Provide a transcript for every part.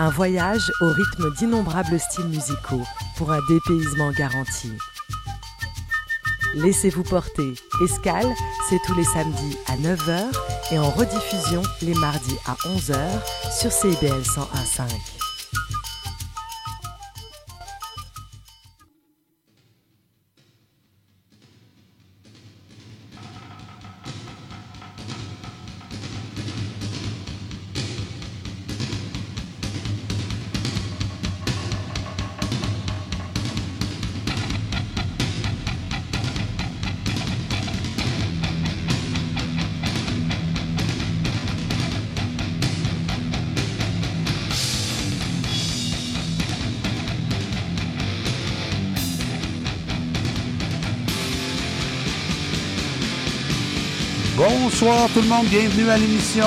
Un voyage au rythme d'innombrables styles musicaux pour un dépaysement garanti. Laissez-vous porter. Escale, c'est tous les samedis à 9h et en rediffusion les mardis à 11h sur CBL 101.5. Bonsoir tout le monde, bienvenue à l'émission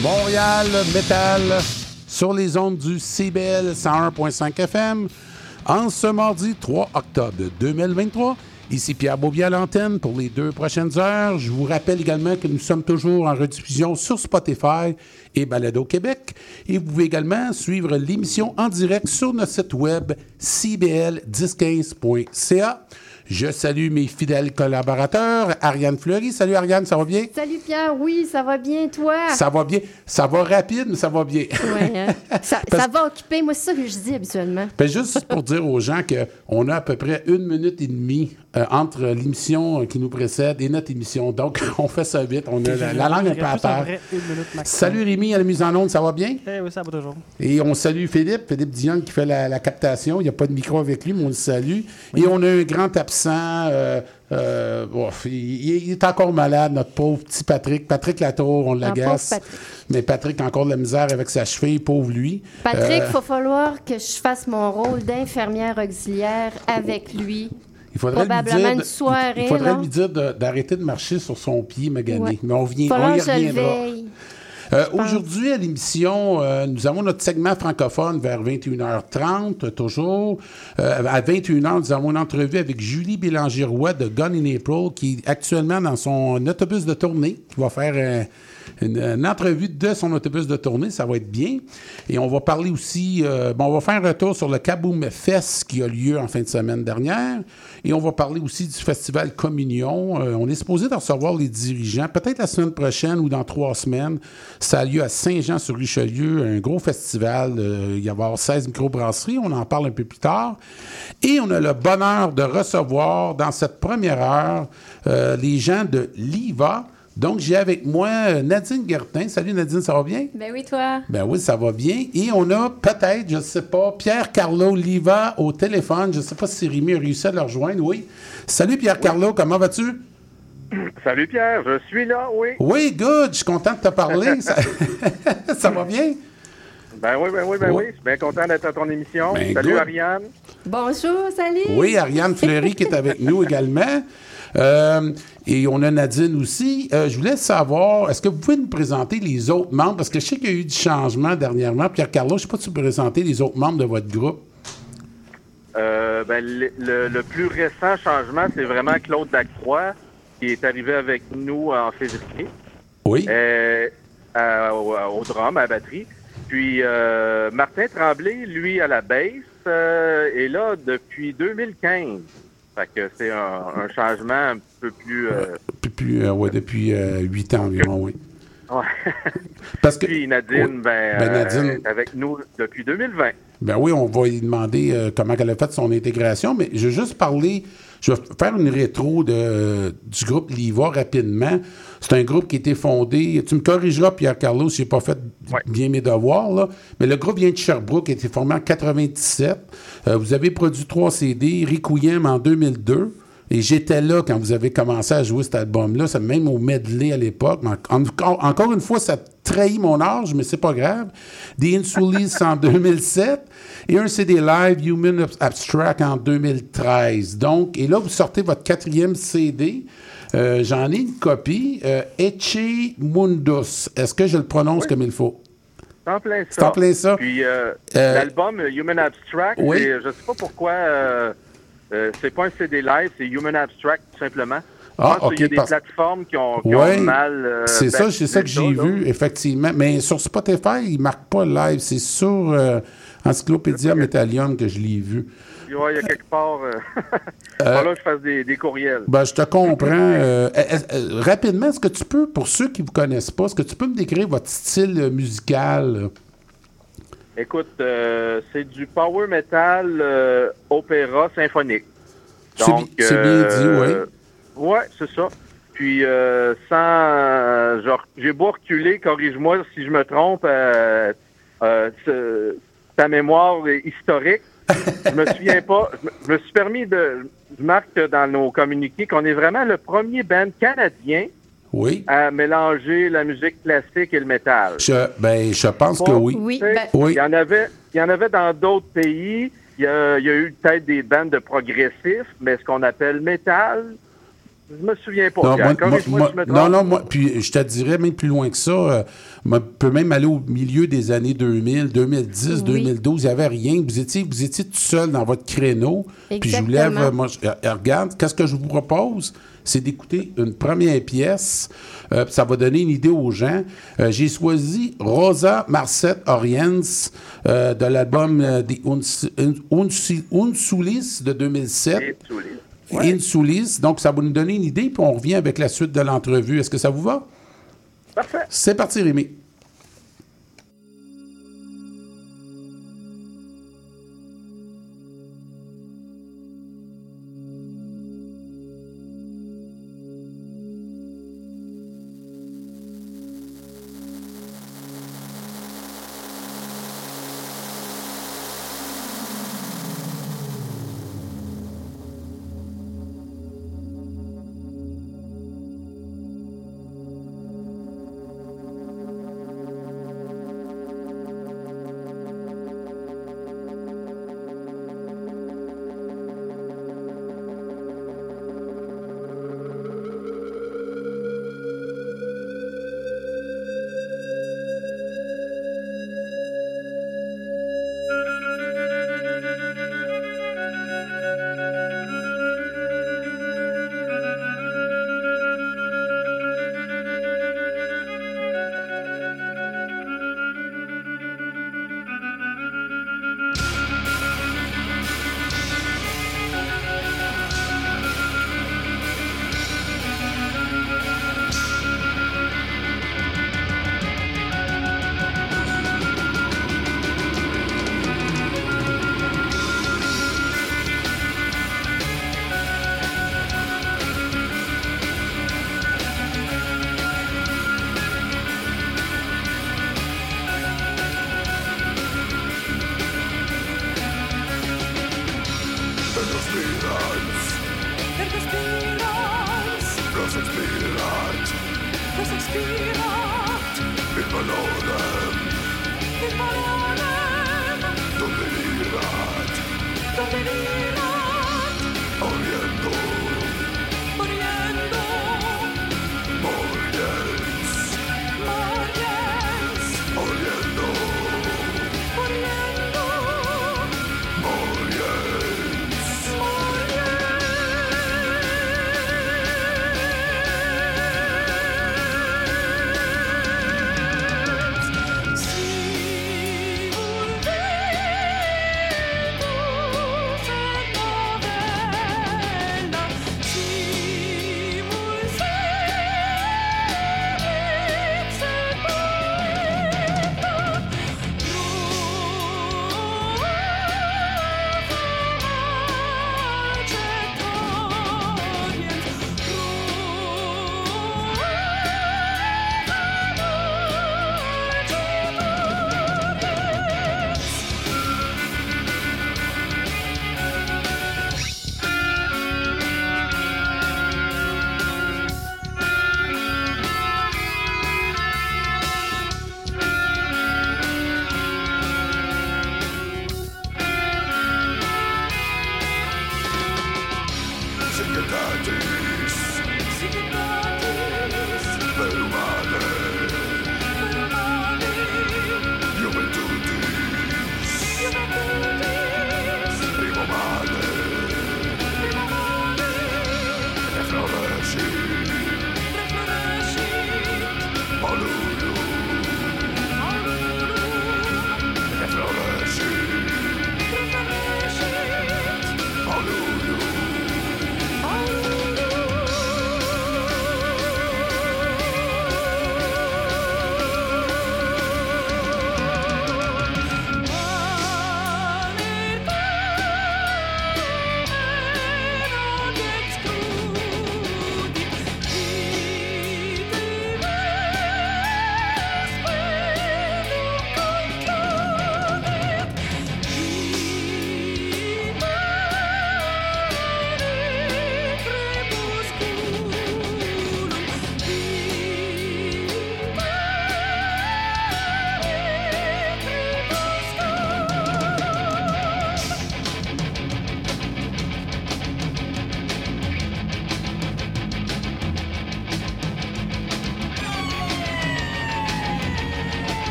Montréal Metal sur les ondes du CBL 101.5 FM en ce mardi 3 octobre 2023. Ici Pierre Beaubier à l'antenne pour les deux prochaines heures. Je vous rappelle également que nous sommes toujours en rediffusion sur Spotify et Balado Québec. Et vous pouvez également suivre l'émission en direct sur notre site web cbl1015.ca. Je salue mes fidèles collaborateurs. Ariane Fleury. Salut Ariane, ça va bien? Salut Pierre, oui, ça va bien, toi? Ça va bien. Ça va rapide, mais ça va bien. Oui, hein? ça, ça, va occuper. Moi, c'est ça que je dis habituellement. Ben, juste pour dire aux gens qu'on a à peu près une minute et demie euh, entre l'émission qui nous précède et notre émission. Donc, on fait ça vite. On a la, langue un peu à terre. Salut Rémi à la mise en onde, ça va bien? Eh oui, ça va toujours. Et on salue Philippe, Philippe Dion qui fait la, captation. Il n'y a pas de micro avec lui, mais on le salue. Et on a un grand absent. Euh, euh, il, est encore malade, notre pauvre petit Patrick. Patrick Latour, on l'agace. Mais Patrick a encore de la misère avec sa cheville, pauvre lui. Patrick, il va falloir que je fasse mon rôle d'infirmière auxiliaire avec lui il faudrait Probablement lui dire, une soirée. Il faudrait lui dire d'arrêter de, marcher sur son pied magané. Mais on, vient, on y reviendra. Euh, Aujourd'hui, à l'émission, euh, nous avons notre segment francophone vers 21h30, toujours. Euh, à 21h, nous avons une entrevue avec Julie Bélanger-Roy de Gun in April, qui est actuellement dans son autobus de tournée, qui va faire une, entrevue de son autobus de tournée. Ça va être bien. Et on va parler aussi, euh, bon, on va faire un retour sur le Kaboom Fest qui a lieu en fin de semaine dernière. Et on va parler aussi du festival Communion. Euh, on est supposé de recevoir les dirigeants, peut-être la semaine prochaine ou dans trois semaines. Ça a lieu à Saint-Jean-sur-Richelieu, un gros festival. Euh, il y avoir 16 microbrasseries. On en parle un peu plus tard. Et on a le bonheur de recevoir dans cette première heure les gens de l'IVA. Donc, j'ai avec moi euh, Nadine Gertin. Salut Nadine, ça va bien? Ben oui, toi? Ben oui, ça va bien. Et on a peut-être, je ne sais pas, Pierre-Carlo Liva au téléphone. Je ne sais pas si Rémi a réussi à le rejoindre. Oui. Salut Pierre-Carlo, comment vas-tu? Salut Pierre, je suis là, oui. Oui, good. Je suis content de te parler. ça... va bien? Ben oui, ben oui, ben oui. Je suis bien content d'être à ton émission. Ben salut Ariane. Bonjour, salut. Oui, Ariane Fleury qui est avec nous également. Euh, et on a Nadine aussi. Euh, je voulais savoir, est-ce que vous pouvez nous présenter les autres membres? Parce que je sais qu'il y a eu du changement dernièrement. Pierre-Carlo, je ne sais pas si vous pouvez présenter les autres membres de votre groupe. Euh, ben, le, plus récent changement, c'est vraiment Claude Lacroix, qui est arrivé avec nous en février. Oui. au, au, drum, à la batterie. Puis Martin Tremblay, lui, à la basse, est là depuis 2015. Fait que c'est un, changement un peu plus. Euh... plus, euh, ouais, depuis euh, huit ans environ, oui. Ouais. Parce que, Puis Nadine, ben, ben Nadine, euh, avec nous depuis 2020. Ben oui, on va lui demander comment elle a fait son intégration, mais je vais juste parler je vais faire une rétro de, du groupe Liva rapidement. C'est un groupe qui a été fondé. Tu me corrigeras, Pierre-Carlos, si je n'ai pas fait bien mes devoirs, là. Mais le groupe vient de Sherbrooke, a été formé en 97. Euh, vous avez produit trois CD, Requiem en 2002. Et j'étais là quand vous avez commencé à jouer cet album-là. C'est même au medley à l'époque. encore une fois, ça trahit mon âge, mais c'est pas grave. The Insulis en 2007 et un CD live Human Abstract en 2013. Donc, et là, vous sortez votre quatrième CD. Euh, j'en ai une copie. Euh, Eche Mundus. Est-ce que je le prononce comme il faut? En plein ça. en plein ça. Puis euh, l'album Human Abstract, je ne sais pas pourquoi. c'est pas un CD live, c'est Human Abstract, tout simplement. Ah, OK. Il y a des plateformes qui ont, mal. Euh, c'est ça, c'est ça que j'ai vu, effectivement. Mais sur Spotify, ils ne marquent pas live. C'est sur euh, Encyclopédia Metallium que je l'ai vu. il y a quelque part. Euh, euh là, je fasse des, courriels. Ben, je te comprends. rapidement, est-ce que tu peux, pour ceux qui ne vous connaissent pas, est-ce que tu peux me décrire votre style musical? Écoute, c'est du power metal opéra symphonique. C'est bien dit, oui. Ouais, c'est ça. Puis euh, sans, euh, genre, j'ai beau reculer, corrige-moi si je me trompe. Euh, ta mémoire historique. je me souviens pas. Je me suis permis de. Je marque dans nos communiqués qu'on est vraiment le premier band canadien oui. à mélanger la musique classique et le métal. Je, ben, je pense que oui. Oui. Ben, Il y en avait, il y en avait dans d'autres pays. Il y a, il y a eu peut-être des bandes de progressifs, mais ce qu'on appelle métal, je me souviens pas. Non, non, moi, puis je te dirais même plus loin que ça. Euh, on peut même aller au milieu des années 2000, 2010, 2012. Il n'y avait rien. Vous étiez, vous étiez tout seul dans votre créneau. Puis je vous lève. Euh, moi, euh, regarde, qu'est-ce que je vous propose? C'est d'écouter une première pièce. ça va donner une idée aux gens. J'ai choisi Rosa Marcette Oriens de l'album des Unsulis de 2007. Insoulis. Donc, ça va nous donner une idée, puis on revient avec la suite de l'entrevue. Est-ce que ça vous va? Parfait. C'est parti, Rémi.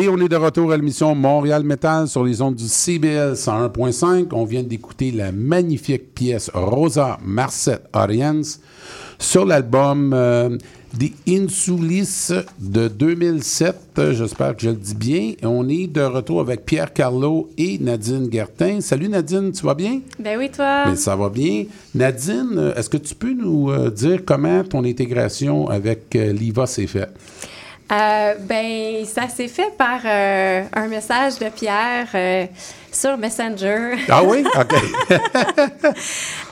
Et on est de retour à l'émission Montréal Metal sur les ondes du CBL 101.5. On vient d'écouter la magnifique pièce Rosa Marcet Oriens sur l'album euh, The Insulis de 2007. J'espère que je le dis bien. On est de retour avec Pierre Carlo et Nadine Gertin. Salut Nadine, tu vas bien? Ben oui, toi? Ben, ça va bien. Nadine, est-ce que tu peux nous euh, dire comment ton intégration avec euh, l'IVA s'est faite? Euh, ben, ça s'est fait par euh, un message de Pierre euh, sur Messenger. Ah oui? OK.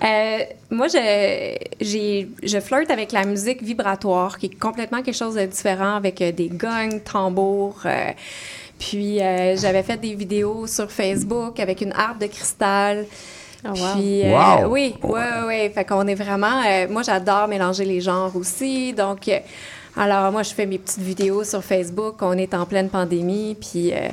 moi, je, j'ai, je flirte avec la musique vibratoire, qui est complètement quelque chose de différent, avec des gongs, tambours. puis, j'avais fait des vidéos sur Facebook avec une harpe de cristal. Oh, wow. Puis, wow. oui, oui, oui. Fait qu'on est vraiment. moi, j'adore mélanger les genres aussi. Donc, alors, moi, je fais mes petites vidéos sur Facebook. On est en pleine pandémie, puis euh,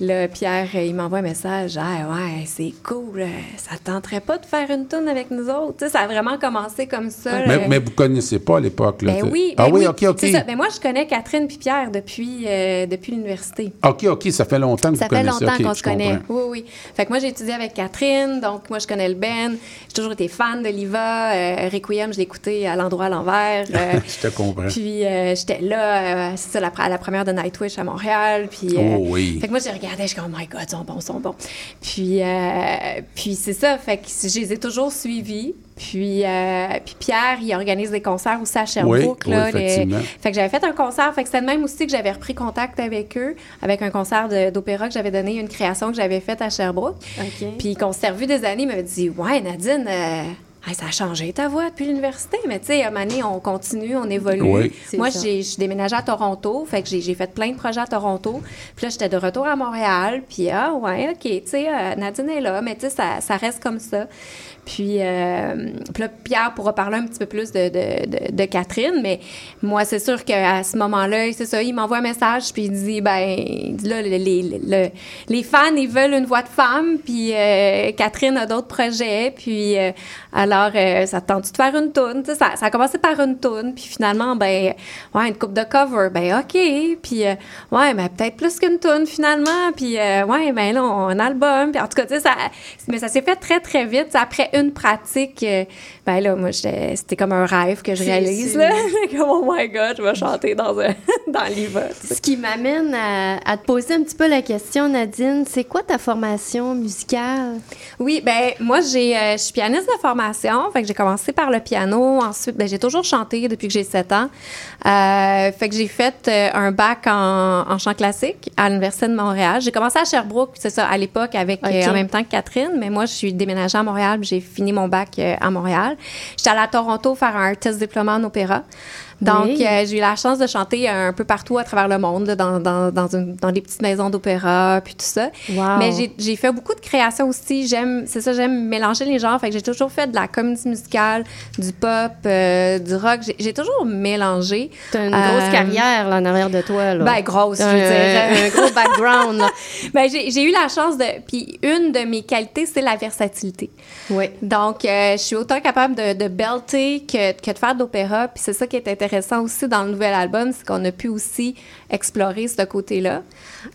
Là, Pierre, euh, il m'envoie un message. Ah, ouais, c'est cool. Euh, ça te tenterait pas de faire une tourne avec nous autres? ça a vraiment commencé comme ça. Mais, mais vous connaissez pas à l'époque, là? Ben oui. ah ben oui, OK, OK. Ça. Ben moi, je connais Catherine puis Pierre depuis, euh, depuis l'université. OK, OK. Ça fait longtemps que ça vous connaissez. Ça fait longtemps qu'on se connaît. Oui, oui. Fait que moi, j'ai étudié avec Catherine. Donc, moi, je connais le Ben. J'ai toujours été fan de Liva. Euh, Requiem, je l'ai écouté à l'endroit à l'envers. je te comprends. Puis, j'étais là, c'est ça, la, à la première de Nightwish à Montréal. Puis, oh oui. Fait que moi, j'ai regardé, je suis comme, oh my God, sont bons, sont bons. Puis, euh, puis c'est ça, fait que je les ai toujours suivis. Puis, euh, puis Pierre, il organise des concerts aussi à Sherbrooke. Oui, là. Fait que j'avais fait un concert. Fait que c'était le même aussi que j'avais repris contact avec eux, avec un concert d'opéra que j'avais donné, une création que j'avais faite à Sherbrooke. Puis qu'on s'est revu des années, il m'avait dit Ouais, Nadine, euh, ça a changé ta voix depuis l'université, mais tu sais, à un on continue, on évolue. Oui. Moi, j'ai déménagé à Toronto, fait que j'ai fait plein de projets à Toronto. Puis là, j'étais de retour à Montréal, puis ah ouais, OK, tu sais, euh, Nadine est là, mais tu sais, ça, ça, reste comme ça. Puis, euh, puis là, Pierre pourra parler un petit peu plus de, de, de, Catherine, mais moi, c'est sûr qu'à ce moment-là, c'est ça, il m'envoie un message, puis il dit, ben, là, les, les, les, fans, ils veulent une voix de femme, puis euh, Catherine a d'autres projets, puis alors, euh, ça tente de faire une toune? Ça, a commencé par une toune, puis finalement, ben, ouais, une coupe de cover, ben, OK. Puis, euh, ouais, mais peut-être plus qu'une toune finalement. Puis, euh, ouais, ben là, un album. Puis, en tout cas, tu sais, ça, mais ça s'est fait très, très vite. Après une pratique, ben là, moi, c'était comme un rêve que je réalise, là. comme, oh my God, je vais chanter dans, un, dans l'IVA. Ce qui m'amène à, à, te poser un petit peu la question, Nadine, c'est quoi ta formation musicale? Oui, ben moi, j'ai, je suis pianiste de formation fait que j'ai commencé par le piano. Ensuite, ben, j'ai toujours chanté depuis que j'ai 7 ans. Euh, fait que j'ai fait euh, un bac en, chant classique à l'Université de Montréal. J'ai commencé à Sherbrooke, c'est ça, à l'époque, avec euh, en même temps que Catherine. Mais moi, je suis déménagée à Montréal. J'ai fini mon bac à Montréal. J'étais allée à Toronto faire un test diplôme en opéra. Donc, euh, j'ai eu la chance de chanter un peu partout à travers le monde, dans, dans, dans, une, dans des petites maisons d'opéra, puis tout ça. Mais j'ai fait beaucoup de créations aussi. J'aime, c'est ça, j'aime mélanger les genres. Fait que j'ai toujours fait de la comédie musicale, du pop, euh, du rock. J'ai toujours mélangé. T'as une grosse euh, carrière là, en arrière de toi. Là. Ben, grosse, je veux dire. un gros background. ben, j'ai eu la chance de. Puis une de mes qualités, c'est la versatilité. Oui. Donc, je suis autant capable de, de belter que, que de faire de l'opéra. Puis c'est ça qui est intéressant intéressant aussi dans le nouvel album, c'est qu'on a pu aussi explorer ce côté-là.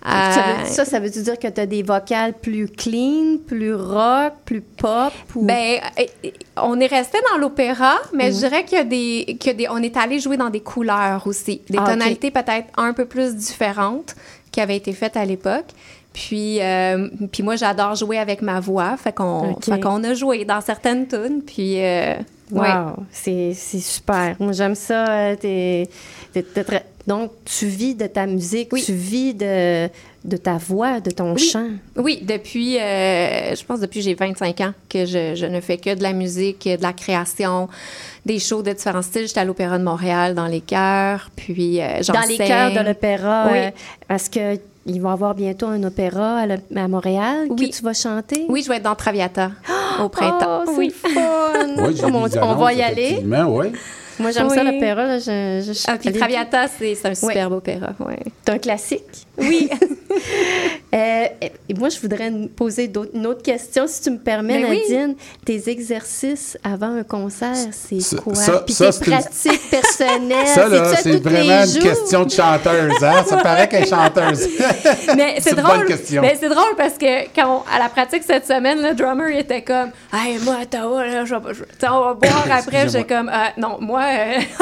Euh, ça, ça veut dire que tu as des vocales plus clean, plus rock, plus pop? Ou... Ben, euh, on est resté dans l'opéra, mais je dirais qu'il y a des, que des, on est allé jouer dans des couleurs aussi, des ah, tonalités peut-être un peu plus différentes qui avaient été faites à l'époque. Puis, euh, puis moi, j'adore jouer avec ma voix. Fait qu'on qu'on a joué dans certaines tunes. Puis, Wow, c'est super. Moi, j'aime ça. Euh, donc, tu vis de ta musique, tu vis de, de ta voix, de ton chant. Oui, depuis, euh, je pense depuis j'ai 25 ans que je, je, ne fais que de la musique, de la création, des shows de différents styles. J'étais à l'Opéra de Montréal, dans les chœurs, puis euh, Dans les chœurs de l'Opéra, oui. parce que ils vont avoir bientôt un opéra à, Montréal que tu vas chanter? Oui, je vais être dans Traviata au printemps. Oh, c'est fun! oui, on, va y aller. Oui. Moi, j'aime ça, l'opéra. Je, je, ah, puis Traviata, c'est un superbe opéra. Ouais. C'est un classique. Oui. Euh, et moi, je voudrais poser une autre question, si tu me permets, ben Nadine. Tes exercices avant un concert, c'est quoi? Ça, Puis tes pratiques personnelles, Ça, là, c'est vraiment une question de chanteuse. Hein? Ça paraît qu'elle est chanteuse. Mais c'est drôle. Mais c'est drôle parce que quand à la pratique cette semaine, le drummer il était comme Hey, moi, Ottawa, là, je, je, on va boire après. J'étais comme ah, Non, moi,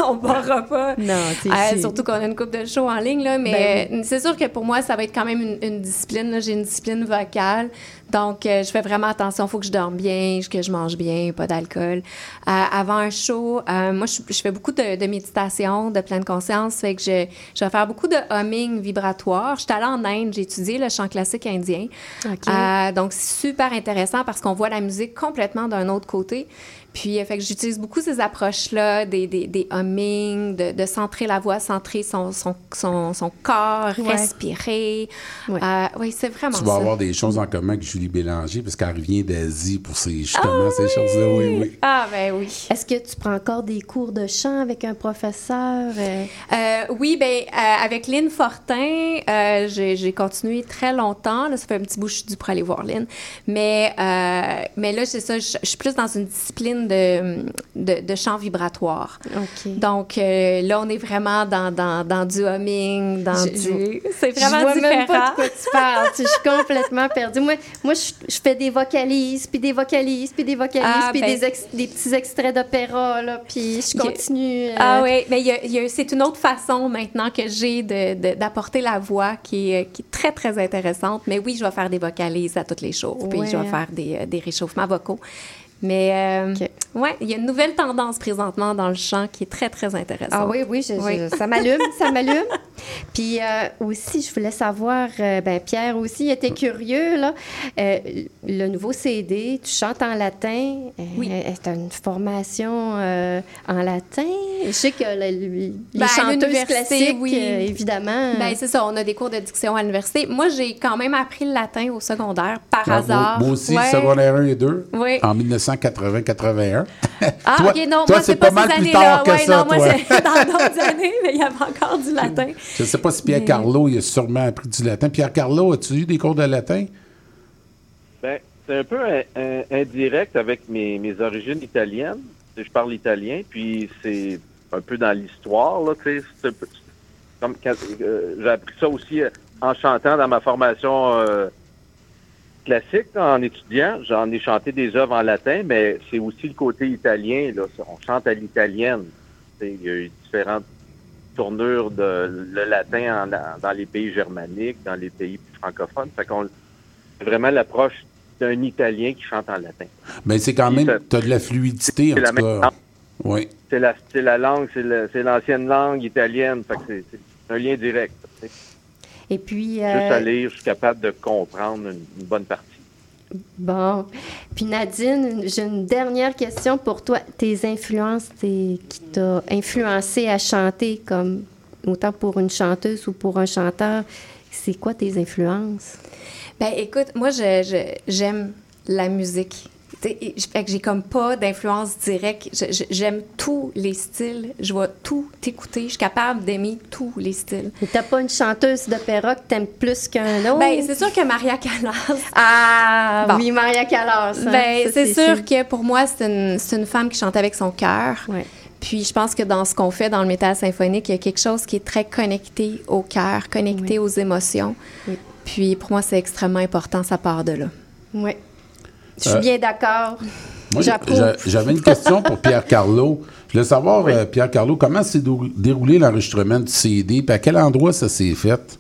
on ne boira pas. Non, euh, Surtout qu'on a une coupe de show en ligne. Là, mais ben c'est sûr que pour moi, ça va être quand même une, une discipline. J'ai une discipline vocale. Donc, euh, je fais vraiment attention. Il faut que je dorme bien, que je mange bien, pas d'alcool. Euh, avant un show, euh, moi, je, fais beaucoup de, méditation, de pleine conscience. Fait que je, je vais faire beaucoup de humming vibratoire. Je suis allée en Inde, j'ai étudié le chant classique indien. donc, c'est super intéressant parce qu'on voit la musique complètement d'un autre côté. Puis, fait que j'utilise beaucoup ces approches-là, des, des, des humming, de, de, centrer la voix, centrer son, son, son, son corps, respirer. Oui, ouais, c'est vraiment Tu vas avoir des choses en commun avec Julie Bélanger, parce qu'elle revient d'Asie pour ces, justement ces choses-là. Oui, oui. Ah, ben oui. Est-ce que tu prends encore des cours de chant avec un professeur? Euh? Euh, oui, ben avec Lynn Fortin, j'ai continué très longtemps. Là, ça fait un petit bout que je suis due pour aller voir Lynn. Mais, mais là, c'est ça, je suis plus dans une discipline de, de, chant vibratoire. Donc euh, là, on est vraiment dans, dans, dans du humming, dans du... C'est vraiment je vois différent. même pas de quoi tu parles. je suis complètement perdue. Moi, moi je, fais des vocalises, puis des vocalises, puis des vocalises, ah, puis ben des, des, petits extraits d'opéra, là, puis je continue. Euh, ah oui, mais c'est une autre façon maintenant que j'ai d'apporter la voix qui est, qui est très, très intéressante. Mais oui, je vais faire des vocalises à toutes les choses, puis je vais faire des, des réchauffements vocaux. Mais euh, ouais, il y a une nouvelle tendance présentement dans le chant qui est très, très intéressante. Ah oui, oui, ça m'allume, ça m'allume. Puis euh, aussi, je voulais savoir, euh, ben, Pierre aussi était curieux, là. le nouveau CD, tu chantes en latin. oui. tu une formation en latin? Je sais que les ben, chanteuses classiques, oui. évidemment. Ben, c'est ça, on a des cours de diction à l'université. Moi, j'ai quand même appris le latin au secondaire, par ah, hasard. Moi, aussi, secondaire 1 et 2. Oui. En 1980-81. Ah, toi, OK, non, toi, c'est pas, mal plus tard que ça, non, moi, c'est dans d'autres années, mais il y avait encore du latin. Je ne sais pas si Pierre Carlo, il a sûrement appris du latin. Pierre Carlo, as-tu eu des cours de latin? Ben, c'est un peu indirect avec mes, mes origines italiennes. Je parle italien, puis c'est un peu dans l'histoire, là, tu sais. Euh, j'ai appris ça aussi euh, en chantant dans ma formation euh, classique en étudiant. J'en ai chanté des œuvres en latin, mais c'est aussi le côté italien. Là. On chante à l'italienne. Il y a eu différentes tournures de le latin dans les pays germaniques, dans les pays francophones. Fait qu'on c'est vraiment l'approche d'un Italien qui chante en latin. Mais c'est quand même, tu as de la fluidité, en tout cas. Oui. C'est la, la langue, c'est l'ancienne langue italienne. Fait c'est un lien direct. Et puis. Euh... Juste à lire, je suis capable de comprendre une, bonne partie. Bon. Puis Nadine, j'ai une dernière question pour toi. Tes influences qui t'ont influencé à chanter, comme autant pour une chanteuse ou pour un chanteur, c'est quoi tes influences? Ben écoute, moi, j'aime la musique j'ai comme pas d'influence directe. J'aime tous les styles. Je vais tout écouter. Je suis capable d'aimer tous les styles. T'as pas une chanteuse d'opéra que t'aimes plus qu'un autre? Ben, c'est sûr que Maria Callas. Ah, oui, Maria Callas. Hein. Ben, c'est sûr, que pour moi, c'est une, une, femme qui chante avec son cœur. Puis je pense que dans ce qu'on fait dans le métal symphonique, il y a quelque chose qui est très connecté au cœur, connecté aux émotions. Puis pour moi, c'est extrêmement important, ça part de là. Oui. Je suis euh, bien d'accord. J'avais une question pour Pierre Carlo. Je voulais savoir, euh, Pierre Carlo, comment s'est déroulé l'enregistrement du CD, puis à quel endroit ça s'est fait?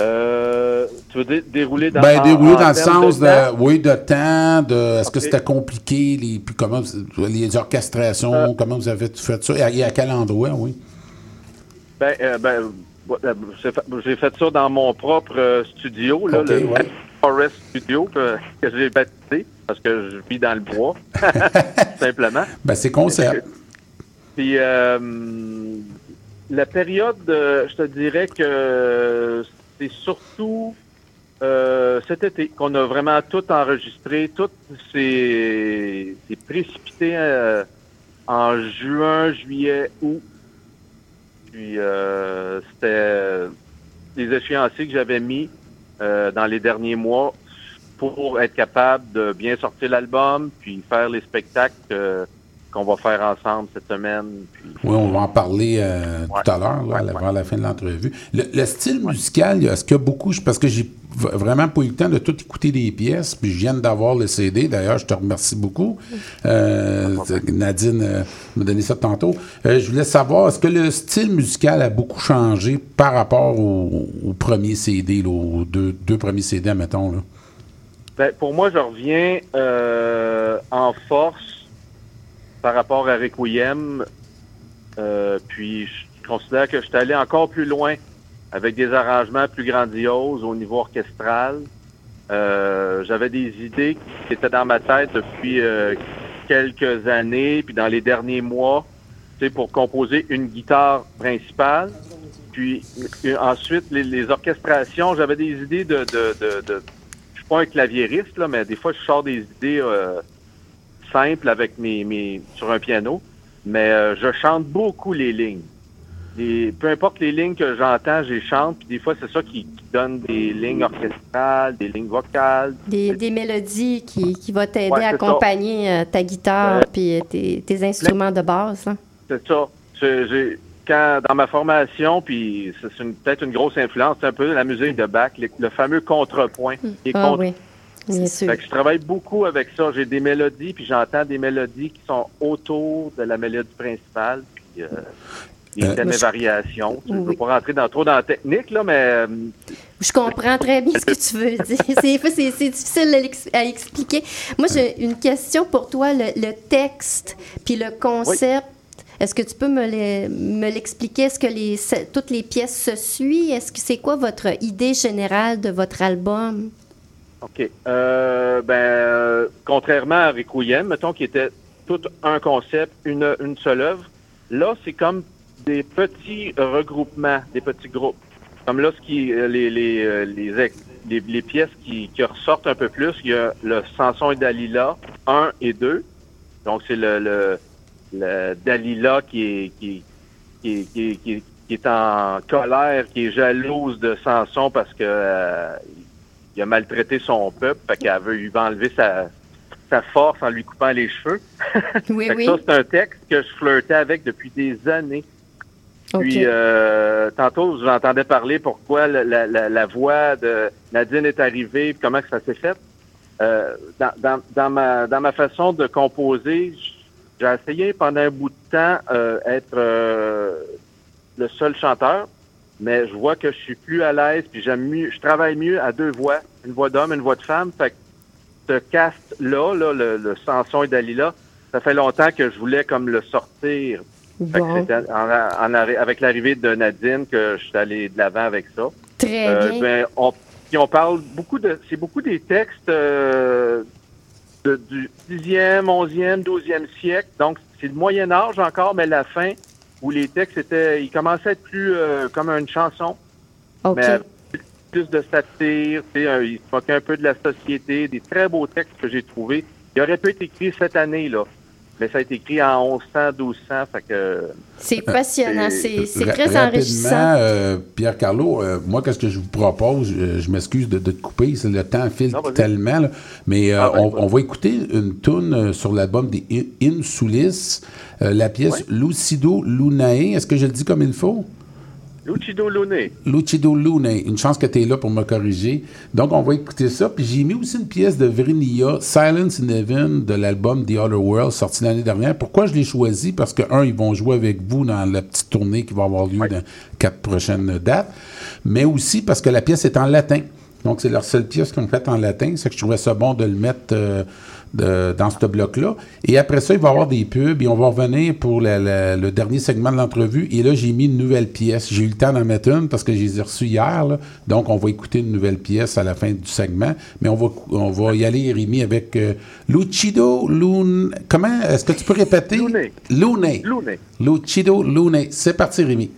Euh, tu veux dire dérouler dans, ben, dérouler dans le sens de, oui, de temps, de est-ce que c'était compliqué, les, puis comment les orchestrations, comment vous avez fait ça, et à, quel endroit, oui? Ben, ben j'ai fait ça dans mon propre studio, là, le Forest Studio que, j'ai baptisé parce que je vis dans le bois, simplement. Ben, c'est concept. Puis euh, la période, euh, je te dirais que c'est surtout euh, cet été qu'on a vraiment tout enregistré. Tout s'est précipité en juin, juillet, août. Puis c'était les échéanciers que j'avais mis dans les derniers mois pour être capable de bien sortir l'album, puis faire les spectacles qu'on va faire ensemble cette semaine. Oui, on va en parler euh, tout à l'heure, à la fin de l'entrevue. Le, style musical, est-ce qu'il y a beaucoup, parce que j'ai vraiment pas eu le temps de tout écouter des pièces, puis je viens d'avoir le CD, d'ailleurs, je te remercie beaucoup. Euh, Nadine euh, m'a donné ça tantôt. je voulais savoir, est-ce que le style musical a beaucoup changé par rapport au, premier CD, aux deux, deux premiers CD, mettons, là? Ben, pour moi, je reviens en force par rapport à Requiem. Euh, puis je considère que je suis allé encore plus loin avec des arrangements plus grandioses au niveau orchestral. Euh, j'avais des idées qui étaient dans ma tête depuis euh, quelques années, puis dans les derniers mois, pour composer une guitare principale. Puis ensuite, les, orchestrations, j'avais des idées de, de, de, de, Je suis pas un claviériste, là, mais des fois, je sors des idées simple avec mes, mes sur un piano, mais euh, je chante beaucoup les lignes. peu importe les lignes que j'entends, je chante, puis des fois, c'est ça qui, donne des lignes orchestrales, des lignes vocales. Des, des mélodies qui, qui vont t'aider à accompagner euh, ta guitare puis tes, tes, instruments de base. Hein. C'est ça. quand, dans ma formation, puis c'est peut-être une grosse influence, c'est un peu la musique de Bach, le, fameux contrepoint. Ah, oui je travaille beaucoup avec ça. J'ai des mélodies, puis j'entends des mélodies qui sont autour de la mélodie principale, puis euh, euh des variations. Je ne veux pas rentrer dans, trop dans la technique, là, mais... Euh, je comprends très bien ce que tu veux dire. C'est difficile à expliquer. Moi, j'ai une question pour toi. Le, texte, puis le concept, Est-ce que tu peux me l'expliquer? Est-ce que les, toutes les pièces se suivent? Est-ce que c'est quoi votre idée générale de votre album? OK. Euh, ben, euh, contrairement à Requiem, mettons, qui était tout un concept, une, une seule œuvre, là, c'est comme des petits regroupements, des petits groupes. Comme là, ce qui, euh, les, les, les, les, pièces qui, qui, ressortent un peu plus, il y a le Samson et Dalila 1 et 2. Donc, c'est le, le, le, Dalila qui est, qui, qui, qui, qui, est en colère, qui est jalouse de Samson parce que il a maltraité son peuple, fait qu'elle veut lui enlever sa, sa force en lui coupant les cheveux. Oui, oui. Ça, c'est un texte que je flirtais avec depuis des années. Puis, euh, tantôt, j'entendais parler pourquoi la, la, la, voix de Nadine est arrivée, puis comment que ça s'est fait. Euh, dans, dans, dans, ma, dans ma façon de composer, j'ai essayé pendant un bout de temps euh, être euh, le seul chanteur mais je vois que je suis plus à l'aise, puis j'aime mieux, je travaille mieux à deux voix, une voix d'homme, une voix de femme. Fait que ce cast-là, là, le, le Samson et Dalila, ça fait longtemps que je voulais comme le sortir. avec l'arrivée de Nadine que je suis allé de l'avant avec ça. Très euh, bien. Ben, on, puis on parle beaucoup de, c'est beaucoup des textes euh, de, du 10e, 11e, 12e siècle. Donc, c'est le Moyen Âge encore, mais la fin où les textes étaient, ils commençaient à être plus euh, comme une chanson, mais plus de satire, tu sais, ils se un peu de la société, des très beaux textes que j'ai trouvés. Il aurait pu être écrit cette année, là. Mais ça a été écrit en 1100, 1200, fait que... C'est passionnant, c'est très enrichissant. Euh, Pierre Carlo, euh, moi, qu'est-ce que je vous propose? Je, m'excuse de, te couper, le temps file tellement, mais ah, ben, on, va écouter une tune sur l'album des Insulis, la pièce Lucido Lunae. Est-ce que je le dis comme il faut? Lucido Lune. Lucido Lune. Une chance que tu es là pour me corriger. Donc, on va écouter ça. Puis j'ai mis aussi une pièce de Vrinia, Silence in Heaven, de l'album The Other World, sorti l'année dernière. Pourquoi je l'ai choisi? Parce que, un, ils vont jouer avec vous dans la petite tournée qui va avoir lieu dans quatre prochaines dates. Mais aussi parce que la pièce est en latin. Donc, c'est leur seule pièce qu'on fait en latin. C'est que je trouvais ça bon de le mettre... Euh, dans ce bloc-là. Et après ça, il va y avoir des pubs et on va revenir pour le dernier segment de l'entrevue. Et là, j'ai mis une nouvelle pièce. J'ai eu le temps d'en mettre une parce que je les ai reçus hier. Donc, on va écouter une nouvelle pièce à la fin du segment. Mais on va, on va y aller, Rémi, avec euh, Lucido Lune. Comment? Est-ce que tu peux répéter? Lune. Lune. Lune. Lucido Lune. C'est parti, Rémi.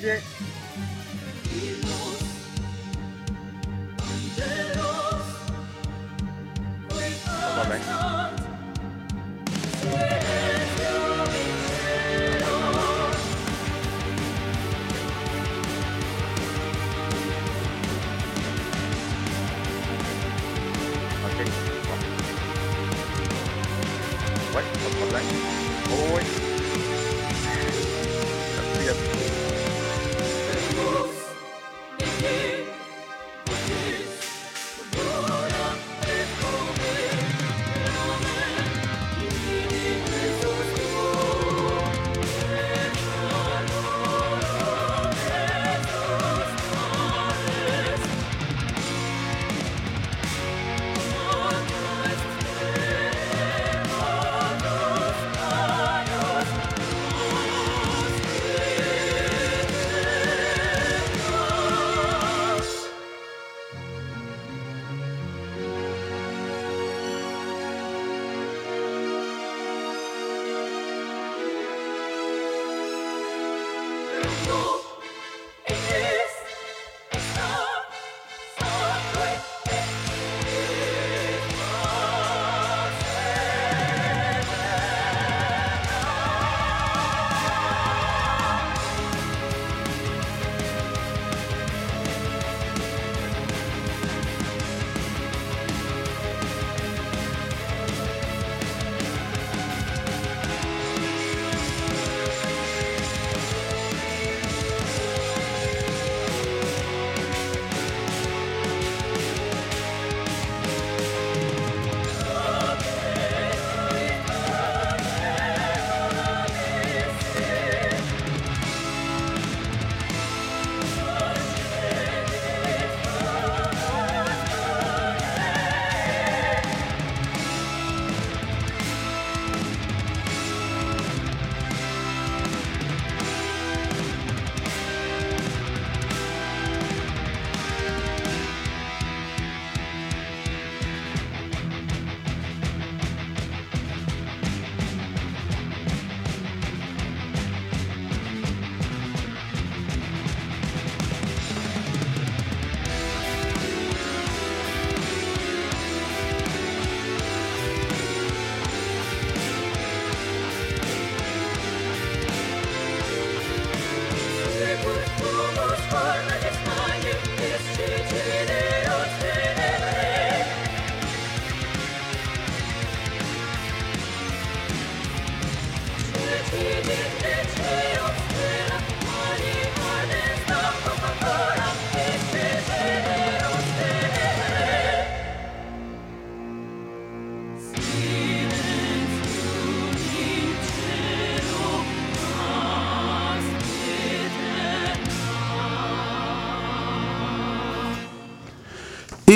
Bien.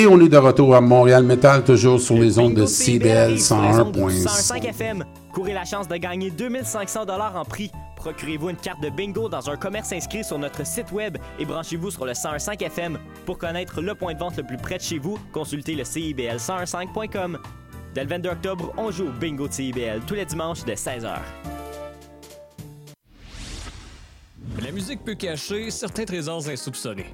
On est de retour à Montréal Metal, toujours sur les ondes de CBL 101.5 FM. Courez la chance de gagner 2500 en prix. Procurez-vous une carte de bingo dans un commerce inscrit sur notre site web et branchez-vous sur le 101.5 FM. Pour connaître le point de vente le plus près de chez vous, consultez le CIBL101.5.com. Dès le 22 octobre, on joue au bingo de CIBL tous les dimanches de 16h. La musique peut cacher certains trésors insoupçonnés.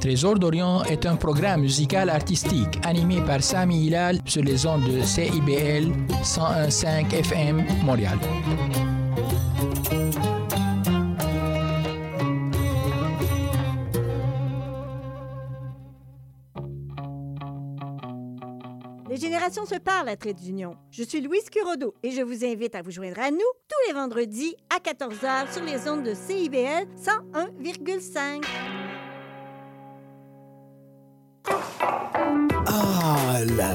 Trésor d'Orient est un programme musical artistique animé par Sami Hilal sur les ondes de CIBL 101.5 FM Montréal. Les générations se parlent à Trait d'Union. Je suis Louise Curodo et je vous invite à vous joindre à nous tous les vendredis à 14h sur les ondes de CIBL 101,5.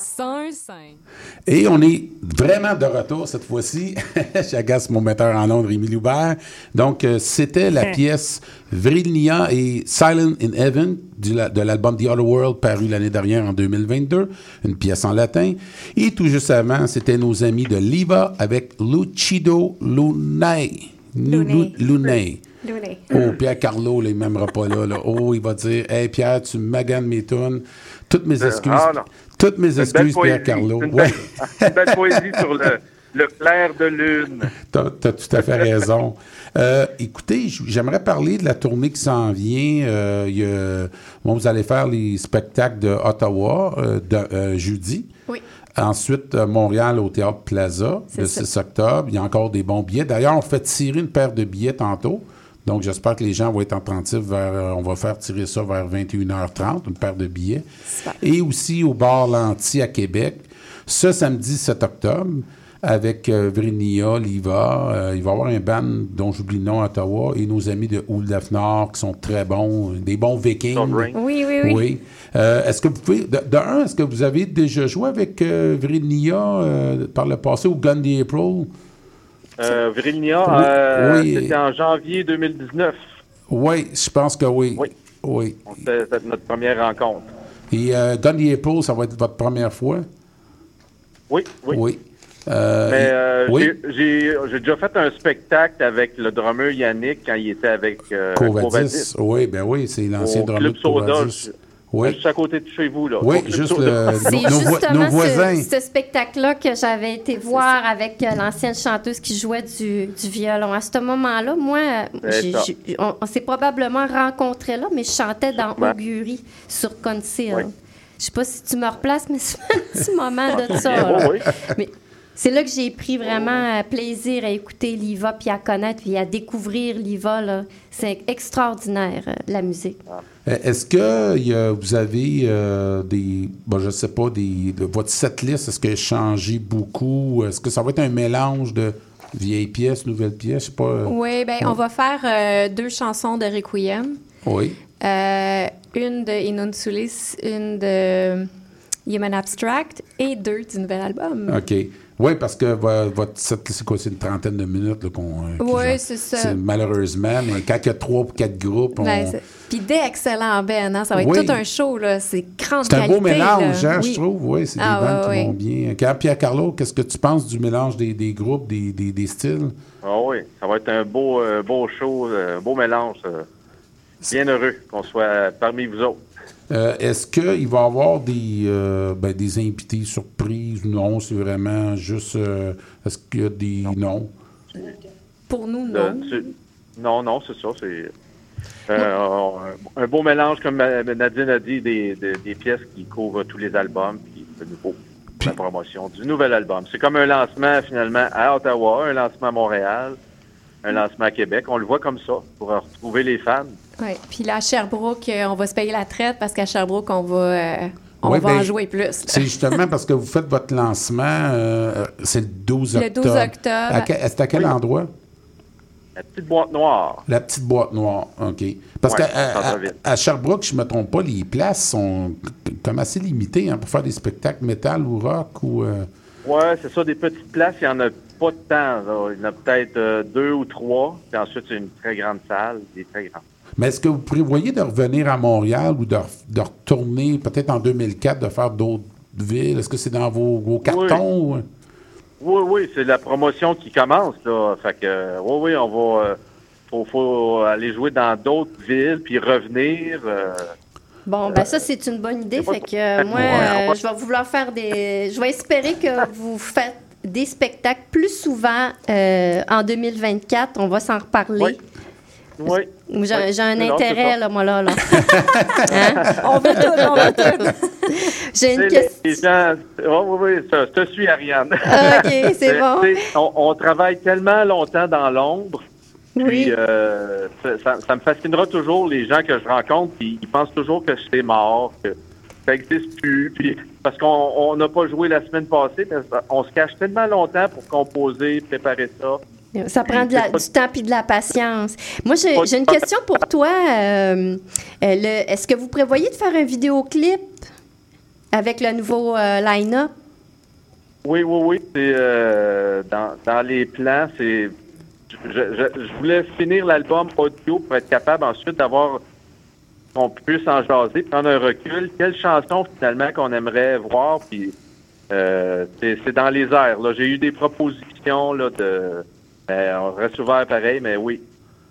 101.5. Et on est vraiment de retour cette fois-ci. J'agace mon metteur en Londres, Rémi Loubert. Donc, euh, c'était la pièce Vrilnia et Silent in Heaven du, de l'album The Other World paru l'année dernière en 2022, une pièce en latin. Et tout juste avant, c'était nos amis de Liva avec Lucido Lunay. Lunay. Lunay. Oh, Pierre Carlo, il m'aimera pas là, là. Oh, il va dire Hey Pierre, tu maganes mes tunes. Toutes mes excuses. ah. Toutes mes Une excuses, Pierre. Carlo. Une Ouais. belle, une belle poésie sur le, le clair de lune. T'as as tout à fait raison. Euh, écoutez, j'aimerais parler de la tournée qui s'en vient. Euh, il y a- bon, vous allez faire les spectacles de Ottawa euh, de, euh, jeudi. Oui. Ensuite, euh, Montréal au Théâtre Plaza le ça. 6 octobre. Il y a encore des bons billets. D'ailleurs, on fait tirer une paire de billets tantôt. Donc, j'espère que les gens vont être attentifs vers. euh, on va faire tirer ça vers 21h30, une paire de billets. Et aussi au bar Lanty à Québec, ce samedi 7 octobre, avec euh, Vrinia, Liva. euh, il va y avoir un band dont j'oublie le nom à Ottawa et nos amis de Oulef Nord qui sont très bons, des bons vikings. Sovereign. Oui, oui, oui. Euh, est-ce que vous pouvez. De, de un, est-ce que vous avez déjà joué avec euh, Vrinia euh, par le passé au Gun the April? Euh, Vrilnia, Oui, euh, oui. c'était en janvier 2019. Oui, je pense que oui. Oui. Oui. C'était notre première rencontre. Et euh, April, ça va être votre première fois? Oui, oui. Euh, Mais euh, oui. j'ai- déjà fait un spectacle avec le drummer Yannick quand il était avec Covadis. Covadis. Oui, ben oui, c'est l'ancien drummer Club Soda, je- Oui. Juste à côté de chez vous, là. Oui, juste le- C'est nos, nos justement nos voisins. ce, ce spectacle-là que j'avais été voir avec euh, l'ancienne chanteuse qui jouait du, du violon. À ce moment-là, moi, on, on s'est probablement rencontrés là, mais je chantais dans Sûrement. Augury sur Conceal. Oui. Je sais pas si tu me replaces, mais c'est un petit moment de ça. Oh, oui. Mais c'est là que j'ai pris vraiment euh, plaisir à écouter Liva, puis à connaître, puis à découvrir Liva. là. C'est extraordinaire, euh, la musique. Euh, Est-ce que il y a- vous avez euh, des, bon, je sais pas, des, de votre setlist, est-ce qu'elle a changé beaucoup? Est-ce que ça va être un mélange de vieilles pièces, nouvelles pièces? Je sais pas. euh, Oui, ben on va faire euh, deux chansons de Requiem. Oui. Euh, une de Inunsulis, une de Human Abstract et deux du nouvel album. OK. Oui, parce que vo- votre c'est quoi? C'est une trentaine de minutes là, qu'on. euh, Oui, joue. c'est ça. Malheureusement, mais quand il y a trois ou quatre groupes, on- Ben, Puis des excellents hein? ça va être Oui. tout un show, là. c'est grande C'est un beau mélange, hein, Oui. je trouve. Oui, c'est des Ah, bandes ouais, qui ouais. vont bien. Quand Pierre Carlo, qu'est-ce que tu penses du mélange des, des groupes, des, des, des styles? Ah oui, ça va être un beau, euh, beau show, euh, un beau mélange. euh. Bien heureux qu'on soit parmi vous autres. Euh, Est-ce qu'il va y avoir des, euh, ben, des invités surprises? Ou non? C'est vraiment juste. euh, Est-ce qu'il y a des noms? Pour nous, non. non, non, c'est ça. C'est euh, un, beau mélange, comme Nadine a dit, des, des, des pièces qui couvrent tous les albums, puis le nouveau, la promotion du nouvel album. C'est comme un lancement, finalement, à Ottawa, un lancement à Montréal, un lancement à Québec. On le voit comme ça, pour retrouver les fans. Ouais. Puis là, à Sherbrooke, euh, on va se payer la traite parce qu'à Sherbrooke, on va, euh, on Ouais, va en ben, jouer plus. C'est justement parce que vous faites votre lancement, euh, c'est le 12 Le octobre. 12 octobre. C'est à quel endroit? La petite boîte noire. La petite boîte noire, OK. Parce Ouais, qu'à à, Sherbrooke, je ne me trompe pas, les places sont comme assez limitées hein, pour faire des spectacles métal ou rock ou... euh, Ouais, c'est ça, des petites places, il n'y en a pas de temps. là. Il y en a peut-être euh, deux ou trois. Puis ensuite, c'est une très grande salle, des très grandes. Mais est-ce que vous prévoyez de revenir à Montréal ou de, re- de retourner peut-être en 2004, de faire d'autres villes? Est-ce que c'est dans vos, vos cartons? ou- Oui, oui, c'est la promotion qui commence, là. Fait que, oui, oui, on va. euh, faut, faut aller jouer dans d'autres villes, puis revenir. euh, Bon, ben ça, c'est une bonne idée. Fait que euh, moi, euh, je vais vouloir faire des. Je vais espérer que vous faites des spectacles plus souvent euh, en 2024. On va s'en reparler. Oui. J'ai un intérêt, là, moi, là. là. Hein? on veut tout, on veut tout. J'ai une question. Oh, oui, oui, ça, je te suis, Ariane. Ah, OK, c'est bon. On, on, travaille tellement longtemps dans l'ombre. Oui. Puis, euh, ça, ça, me fascinera toujours, les gens que je rencontre, ils, ils pensent toujours que c'est mort, que ça n'existe plus. Puis, parce qu'on n'a pas joué la semaine passée, on se cache tellement longtemps pour composer, préparer ça. Ça prend du temps et de la patience. Moi, j'ai une question pour toi. Euh, euh, est-ce que vous prévoyez de faire un vidéoclip avec le nouveau euh, line-up? Oui, oui, oui. C'est dans, les plans. C'est je, voulais finir l'album audio pour être capable ensuite d'avoir qu'on puisse en jaser, prendre un recul. Quelle chanson finalement qu'on aimerait voir? Puis c'est dans les airs. J'ai eu des propositions là, de ben, on reste ouvert pareil, mais oui,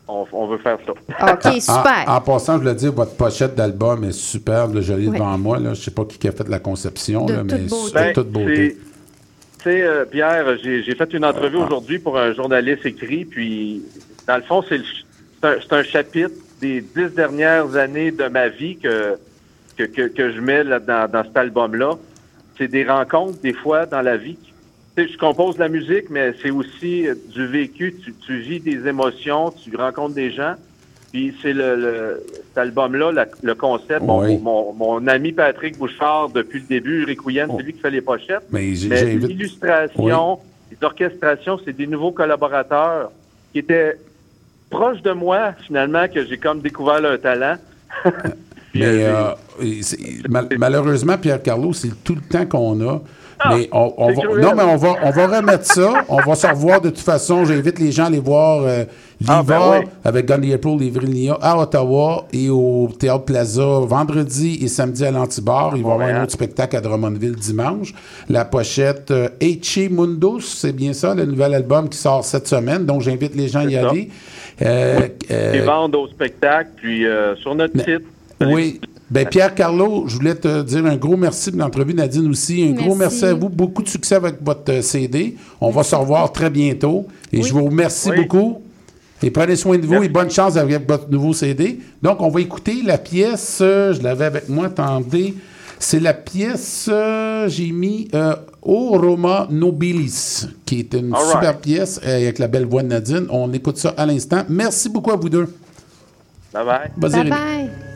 on, veut faire ça. OK, super. En, passant, je voulais dire, votre pochette d'album est superbe. je l'ai devant moi. Là. Je ne sais pas qui a fait la conception, là, mais c'est toute beauté. Tu sais, euh, Pierre, j'ai fait une entrevue aujourd'hui pour un journaliste écrit, puis dans le fond, c'est un, chapitre des dix dernières années de ma vie que, que, je mets là, dans, dans cet album-là. C'est des rencontres, des fois, dans la vie qui je compose la musique, mais c'est aussi euh, du vécu. Tu, vis des émotions, tu rencontres des gens. Puis c'est le, cet album-là, le concept. Mon, ami Patrick Bouchard, depuis le début, Rick c'est lui qui fait les pochettes. Mais, l'illustration, les orchestrations, c'est des nouveaux collaborateurs qui étaient proches de moi, finalement, que j'ai comme découvert leur talent. mais euh, malheureusement, Pierre Carlo, c'est tout le temps qu'on a. Ah, mais on, va, non, mais on va, on va remettre ça. On va se revoir de toute façon. J'invite les gens à aller voir euh, ah, ben avec Gunny April et à Ottawa et au Théâtre Plaza vendredi et samedi à l'Antibar. Il va y avoir un autre spectacle à Drummondville dimanche. La pochette euh, Eche Mundus, c'est bien ça, le nouvel album qui sort cette semaine. Donc, j'invite les gens à y aller. Euh, Ils vendent au spectacle, puis euh, sur notre site. Oui, ben, Pierre Carlo, je voulais te dire un gros merci de l'entrevue, Nadine aussi. Un gros merci à vous. Beaucoup de succès avec votre euh, CD. On va se revoir très bientôt. Et je vous remercie beaucoup. Et prenez soin de vous et bonne chance avec votre nouveau CD. Donc, on va écouter la pièce, euh, je l'avais avec moi, attendez. C'est la pièce, euh, j'ai mis O Roma Nobilis, qui est une super pièce avec la belle voix de Nadine. On écoute ça à l'instant. Merci beaucoup à vous deux. Bye bye. Bye bye.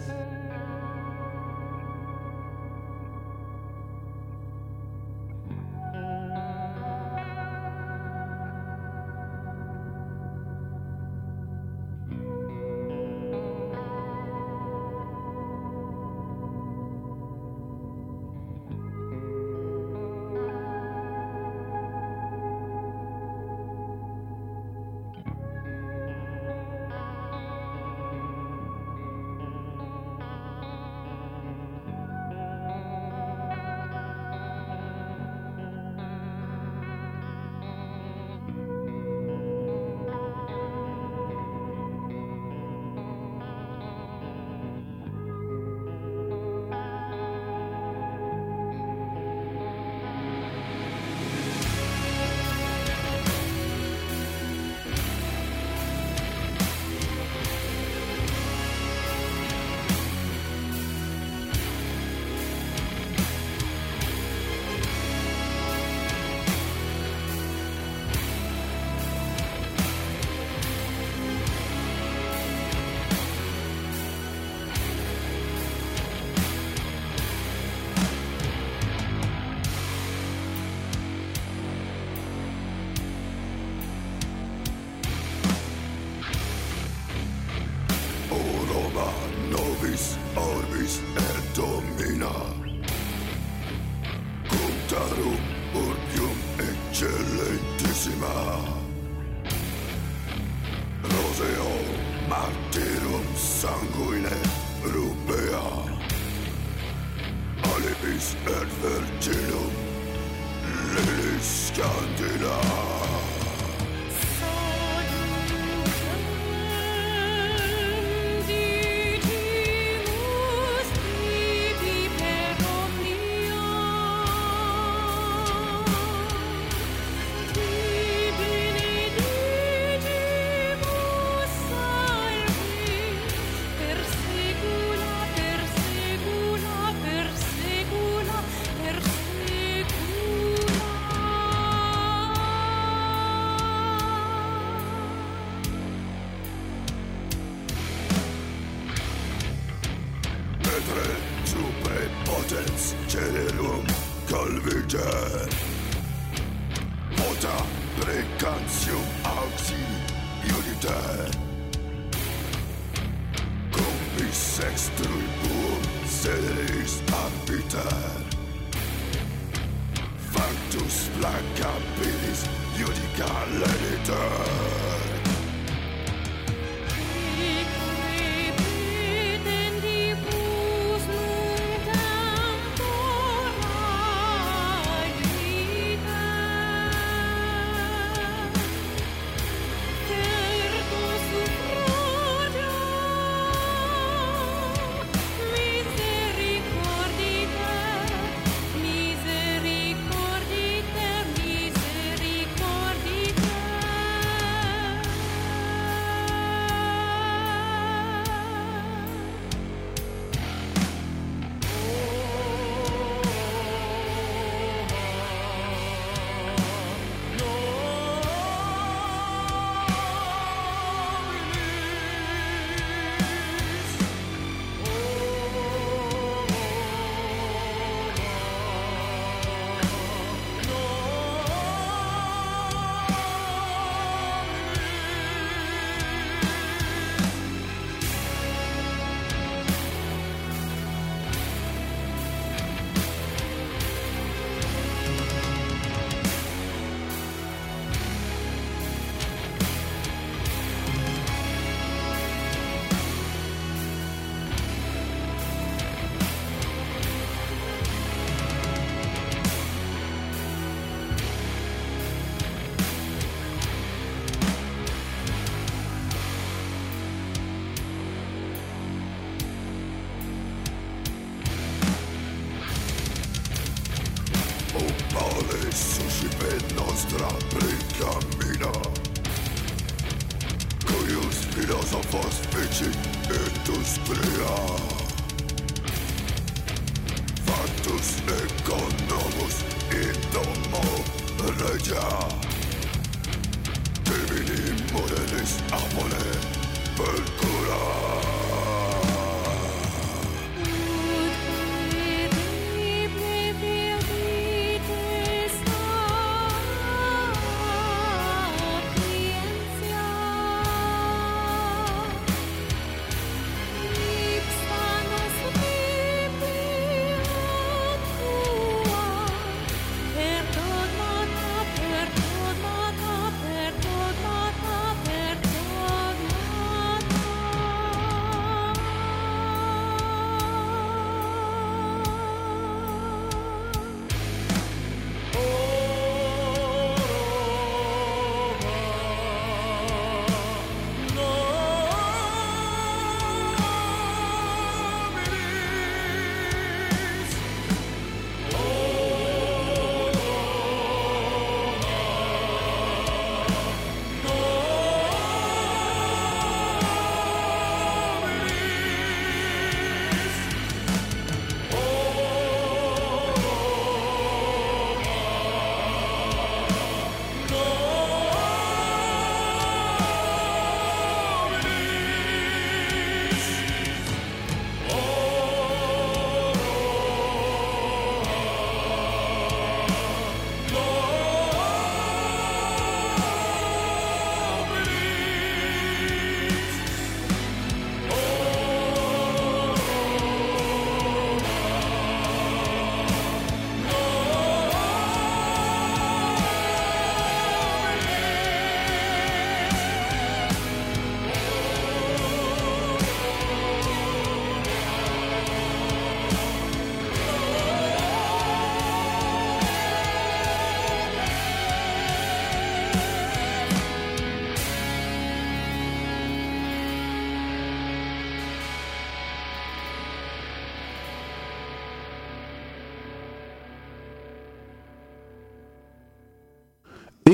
can't let it down.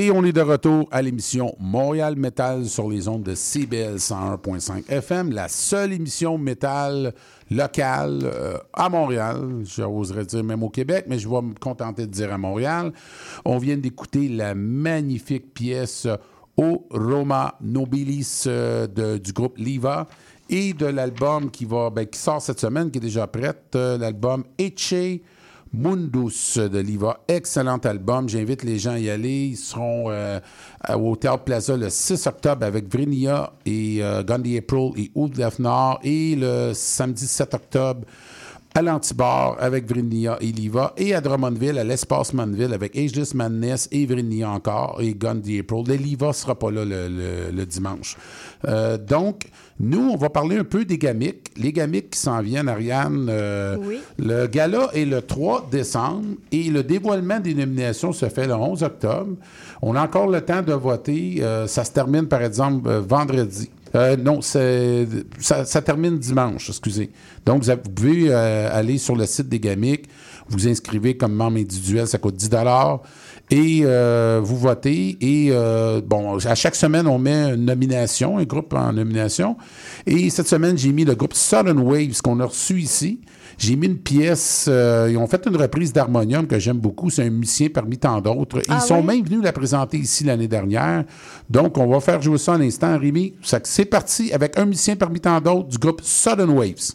Et on est de retour à l'émission Montréal Metal sur les ondes de CBL 101.5 FM, la seule émission métal locale euh, à Montréal. J'oserais dire même au Québec, mais je vais me contenter de dire à Montréal. On vient d'écouter la magnifique pièce au Roma Nobilis du groupe Liva et de l'album ben, qui sort cette semaine, qui est déjà prête, l'album Eche Mundus de Liva. Excellent album. J'invite les gens à y aller. Ils seront au Théâtre Plaza le 6 octobre avec Vrinia et Gandhi April et Oud Lefnar. Et le samedi 7 octobre à l'Antibar avec Vrinia et Liva, et à Drummondville, à l'Espace Manville avec Ageless Madness et Vrinia encore, et Gun the April. L'Eliva ne sera pas là le, dimanche. Euh, donc, nous, on va parler un peu des gamiques. Les gamiques qui s'en viennent, Ariane. Euh, oui. Le gala est le 3 décembre et le dévoilement des nominations se fait le 11 octobre. On a encore le temps de voter. Euh, ça se termine, par exemple, vendredi. Euh, non, ça, ça, termine dimanche, excusez. Donc, vous, pouvez euh, aller sur le site des GAMIC, vous inscrivez comme membre individuel, ça coûte 10 et euh, vous votez. Et bon, à chaque semaine, on met une nomination, un groupe en nomination. Et cette semaine, j'ai mis le groupe Sudden Waves qu'on a reçu ici. J'ai mis une pièce, euh, ils ont fait une reprise d'harmonium que j'aime beaucoup. C'est un musicien parmi tant d'autres. ils ah sont même venus la présenter ici l'année dernière. Donc, on va faire jouer ça un instant, Rémi. C'est parti avec un musicien parmi tant d'autres du groupe Sudden Waves.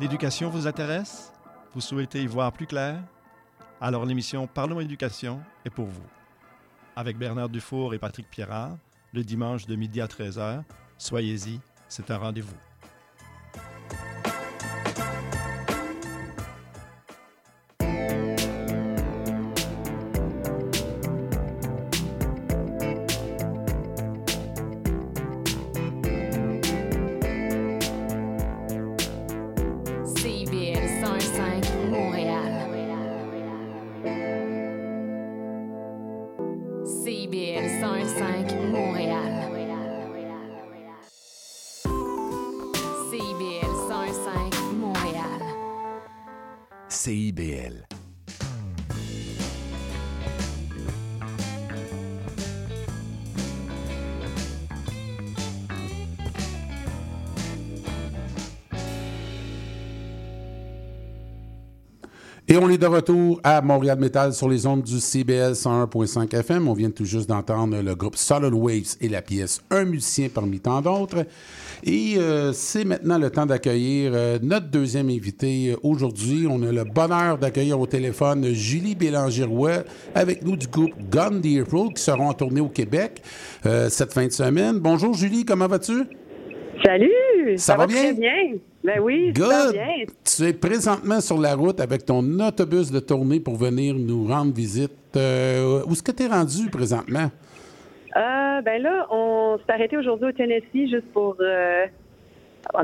L'éducation vous intéresse? Vous souhaitez y voir plus clair? Alors l'émission Parlons éducation est pour vous. Avec Bernard Dufour et Patrick Pierrard, le dimanche de midi à 13h, soyez-y, c'est un rendez-vous. Et on est de retour à Montréal Metal sur les ondes du CBL 101.5 FM. On vient tout juste d'entendre le groupe Solid Waves et la pièce Un musicien parmi tant d'autres. Et euh, c'est maintenant le temps d'accueillir euh, notre deuxième invité aujourd'hui. On a le bonheur d'accueillir au téléphone Julie Bélanger-Roy avec nous du groupe Gun Deer Pro qui seront en tournée au Québec euh, cette fin de semaine. Bonjour Julie, comment vas-tu? Salut! Ça va bien? Très bien? Ben oui, ça va bien. Tu es présentement sur la route avec ton autobus de tournée pour venir nous rendre visite. Euh, où est-ce que tu es rendu présentement? Euh, ben là, on s'est arrêté aujourd'hui au Tennessee juste pour. euh,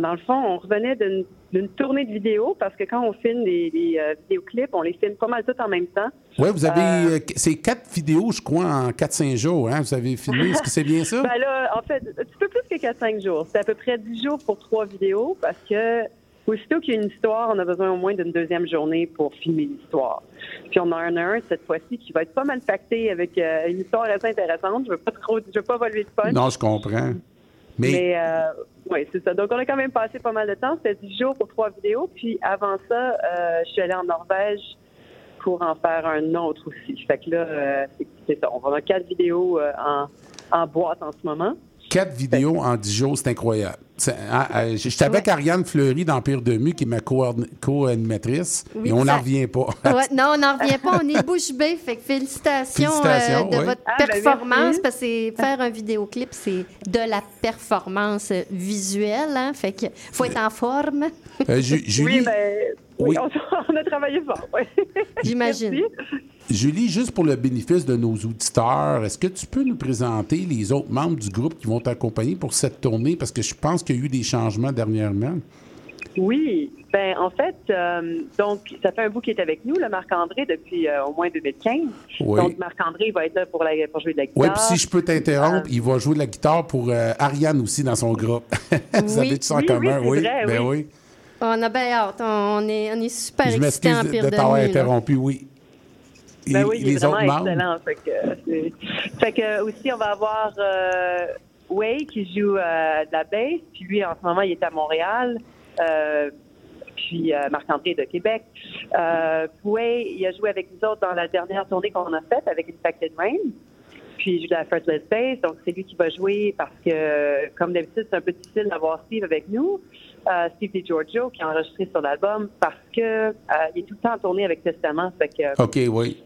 dans le fond, on revenait d'une d'une tournée de vidéos parce que quand on filme des, des, euh, vidéoclips, on les filme pas mal tout en même temps. Oui, vous avez. Euh, euh, c'est quatre vidéos, je crois, en 4-5 jours. Hein? Vous avez filmé. Est-ce que c'est bien ça? Ben là, en fait, un petit peu plus que 4-5 jours. C'est à peu près 10 jours pour trois vidéos parce que aussitôt qu'il y a une histoire, on a besoin au moins d'une deuxième journée pour filmer l'histoire. Puis on en a un cette fois-ci qui va être pas mal pacté avec euh, une histoire assez intéressante. Je veux pas trop, je veux pas voler de punch. non, je comprends. Mais, euh, oui, c'est ça. Donc, on a quand même passé pas mal de temps. C'était 10 jours pour trois vidéos. Puis avant ça, euh, je suis allée en Norvège pour en faire un autre aussi. Fait que là, euh, c'est- c'est ça. On a quatre vidéos euh, en, en boîte en ce moment. Quatre vidéos en 10 jours, c'est incroyable. J'étais avec Ariane Fleury d'Empire de Mu, qui est ma co-animatrice, Oui, et on n'en revient pas. Ouais, non, on n'en revient pas. On est bouche bée. Fait que félicitations, Félicitations, euh, de oui. votre Ah, ben, performance. parce que c'est- faire un vidéoclip, c'est de la performance visuelle. Hein? Fait que faut être en forme. Euh, Ju- Julie, Oui, ben, oui, Oui. On, on a travaillé fort. oui. J'imagine. Julie, juste pour le bénéfice de nos auditeurs, est-ce que tu peux nous présenter les autres membres du groupe qui vont t'accompagner pour cette tournée? Parce que je pense qu'il y a eu des changements dernièrement. Oui. Ben, en fait, euh, donc, ça fait un bout qu'il est avec nous, le Marc-André, depuis euh, au moins 2015. Oui. Donc, Marc-André va être là pour, la, pour jouer de la guitare. Oui, puis si je peux t'interrompre, Euh, il va jouer de la guitare pour euh, Ariane aussi dans son groupe. Vous Oui. avez tout ça en Oui, commun, oui, c'est vrai, ben oui. On a bien hâte. On est, on est super Je excités m'excuse en de, pire de de t'avoir nuit, là. interrompu, oui. Ben oui, il est vraiment excellent. Fait que, fait que aussi, on va avoir euh, Way qui joue euh, de la bass. Puis lui, en ce moment, il est à Montréal. Euh, puis euh, Marc-André de Québec. Euh, Way, il a joué avec nous autres dans la dernière tournée qu'on a faite avec Infected Rain. Puis il joue de la First Let's Bass. Donc, c'est lui qui va jouer parce que, comme d'habitude, c'est un peu difficile d'avoir Steve avec nous. Euh, Steve DiGiorgio qui a enregistré sur l'album parce que euh, il est tout le temps en tournée avec Testament. Fait que, OK, oui.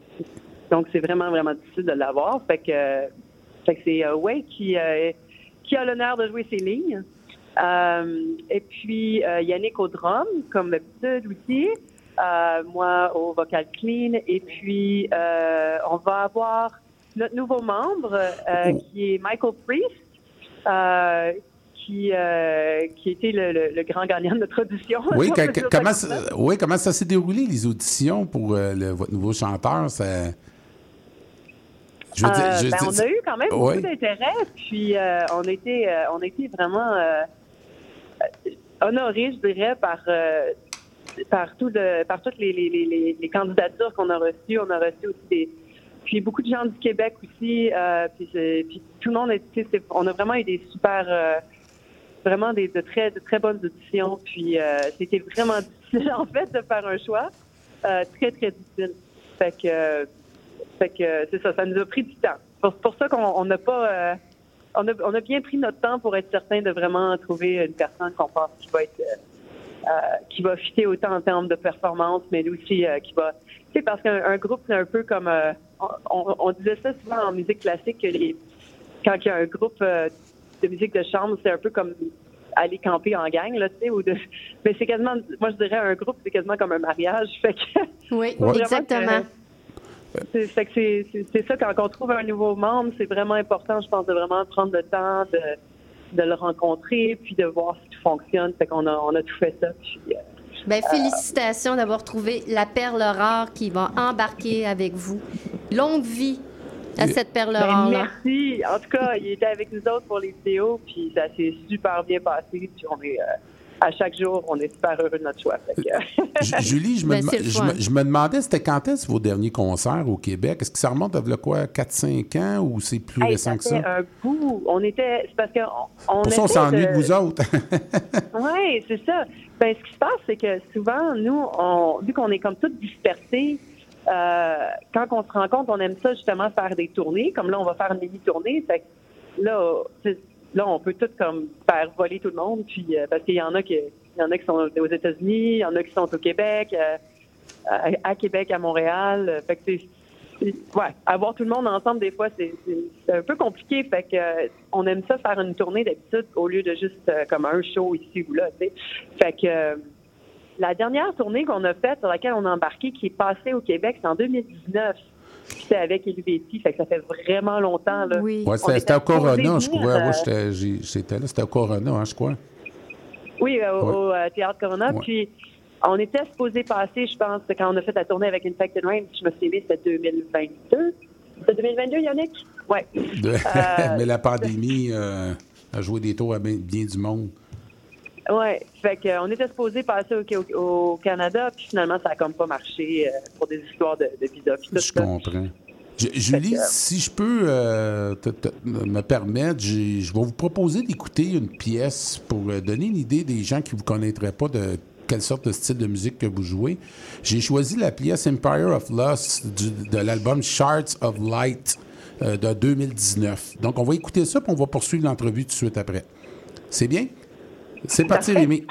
donc, c'est vraiment, vraiment difficile de l'avoir. Fait que, fait que c'est euh, Way qui, euh, qui a l'honneur de jouer ses lignes. Euh, et puis, euh, Yannick au drum, comme d'habitude aussi. moi au vocal clean. Et puis, on va avoir notre nouveau membre qui est Michael Priest. Qui, qui était le, le, grand gagnant de notre audition. Oui, comment, ça, oui comment ça s'est déroulé, les auditions pour le, votre nouveau chanteur? Ça... Je veux dire, ben, on a eu quand même beaucoup d'intérêt, puis on, était, on était vraiment honoré, je dirais, par, euh, par, tout de, par toutes les, les, les, candidatures qu'on a reçues. On a reçu aussi des. Puis beaucoup de gens du Québec aussi. Euh, puis, puis, tout le monde, est, on a vraiment eu des super. Euh, vraiment des, de, très, de très bonnes auditions. Puis c'était vraiment difficile, en fait, de faire un choix. très, très difficile. Fait que, fait que c'est ça, ça nous a pris du temps. C'est pour ça qu'on n'a pas on a, on a, bien pris notre temps pour être certain de vraiment trouver une personne qu'on pense qui va être euh, euh, qui va fitter autant en termes de performance, mais aussi euh, qui va. Tu sais, parce qu'un groupe, c'est un peu comme on, on, disait ça souvent en musique classique que les quand il y a un groupe de musique de chambre, c'est un peu comme aller camper en gang, là, tu sais, ou de. Mais c'est quasiment, moi je dirais un groupe, c'est quasiment comme un mariage. Fait que, oui, exactement. C'est ça, quand on trouve un nouveau membre, c'est vraiment important, je pense, de vraiment prendre le temps de, de le rencontrer, puis de voir si tout fonctionne. Fait qu'on a, on a tout fait ça. Puis, euh, ben, félicitations d'avoir trouvé la perle rare qui va embarquer avec vous. Longue vie à cette perle ben. Merci. En tout cas, il était avec nous autres pour les vidéos, puis ça s'est super bien passé. Puis on est, euh, à chaque jour, on est super heureux de notre choix. Julie, je me, ben, je, me, demandais, c'était quand est-ce vos derniers concerts au Québec? Est-ce que ça remonte à quoi, 4-5 ans ou c'est plus récent que ça? un bout. On était. C'est parce qu'on. On Pour ça, on s'ennuie de... vous autres. oui, c'est ça. Ben, ce qui se passe, c'est que souvent, nous, on, vu qu'on est comme toutes dispersés, euh, quand on se rencontre, on aime ça justement faire des tournées. Comme là, on va faire une mini-tournée. Là, là, on peut tout comme faire voler tout le monde, puis euh, parce qu'il y en a qui, y en a qui sont aux États-Unis, il y en a qui sont au Québec, euh, à, Québec, à Montréal. Euh, fait que c'est, ouais, avoir tout le monde ensemble des fois, c'est, un peu compliqué. Fait que on aime ça faire une tournée d'habitude au lieu de juste comme un show ici ou là. Fait que la dernière tournée qu'on a faite, sur laquelle on a embarqué, qui est passée au Québec, c'est en 2019 c'était avec Helvetie, fait que ça fait vraiment longtemps. Là. Oui, c'était au Corona, je crois. Euh, j'étais là, c'était au Corona, hein, je crois. Oui, euh, au, euh, Théâtre Corona. Puis, on était supposé passer, je pense, quand on a fait la tournée avec Infected Rain, je me souviens, c'était 2022. C'était 2022, Yannick? Oui. Mais la pandémie a joué des tours à bien, du monde. Oui, fait qu'on était supposé passer au, Canada, puis finalement, ça n'a comme pas marché pour des histoires de, de visa. Je comprends. Julie, si je peux euh, me permettre, je vais vous proposer d'écouter une pièce pour euh, donner une idée des gens qui ne vous connaîtraient pas de quelle sorte de style de musique que vous jouez. J'ai choisi la pièce Empire of Lost de l'album Shards of Light euh, de 2019. Donc, on va écouter ça, puis on va poursuivre l'entrevue tout de suite après. C'est bien? C'est parti, Rémi.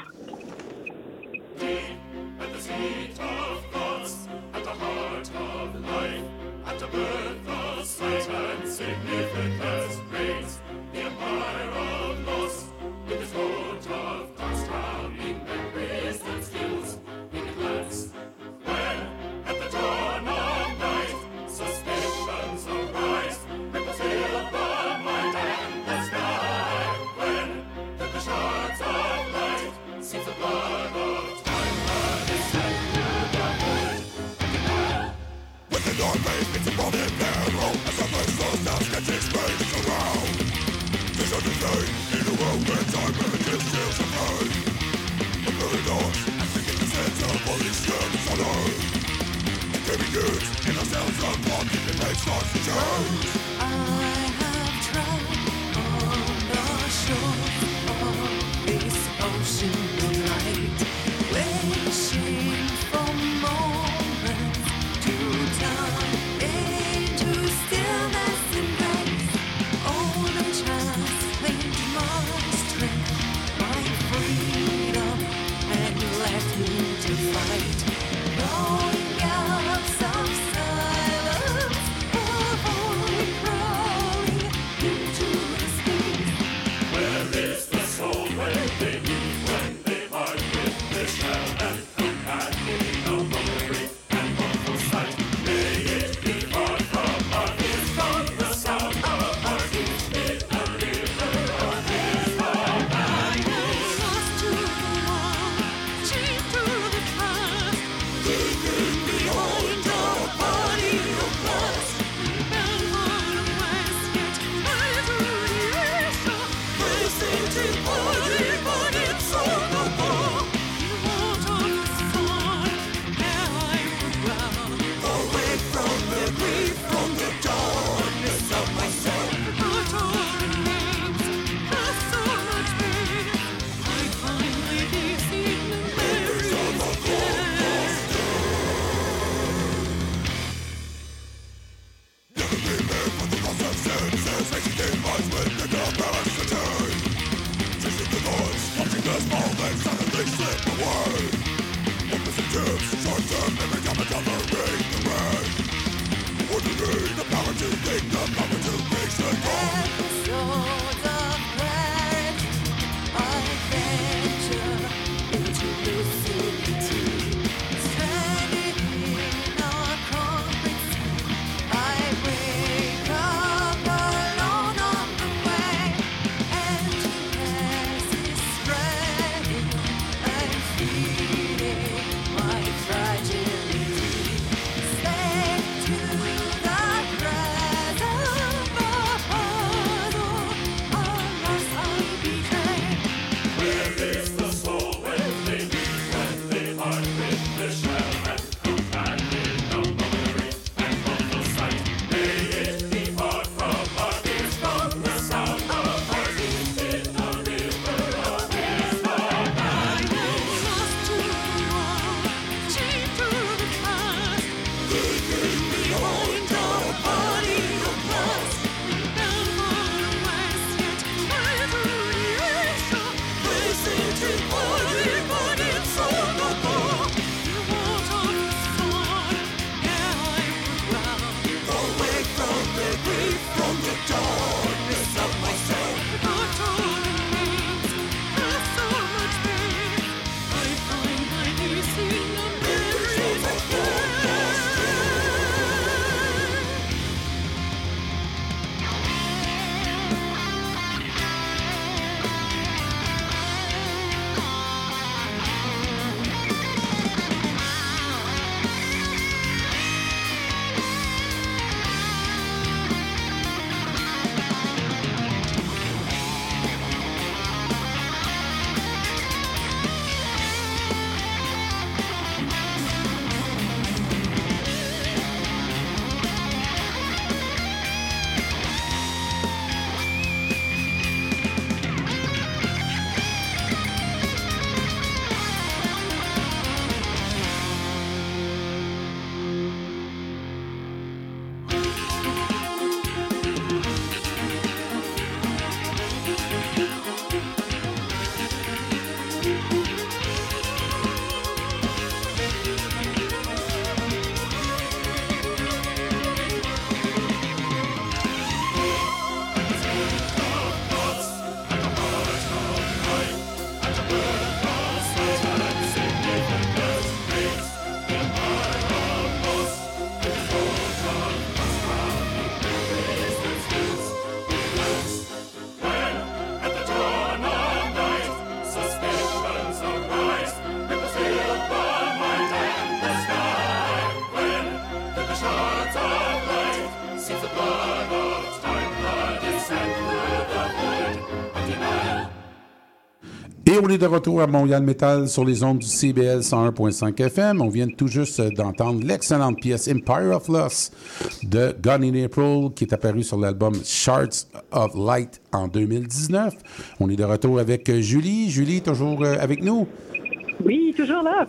On est de retour à Montréal Metal sur les ondes du CBL 101.5 FM. On vient tout juste d'entendre l'excellente pièce Empire of Loss de Gone in April qui est apparue sur l'album Shards of Light en 2019. On est de retour avec Julie. Julie, toujours euh, avec nous? Oui, toujours là.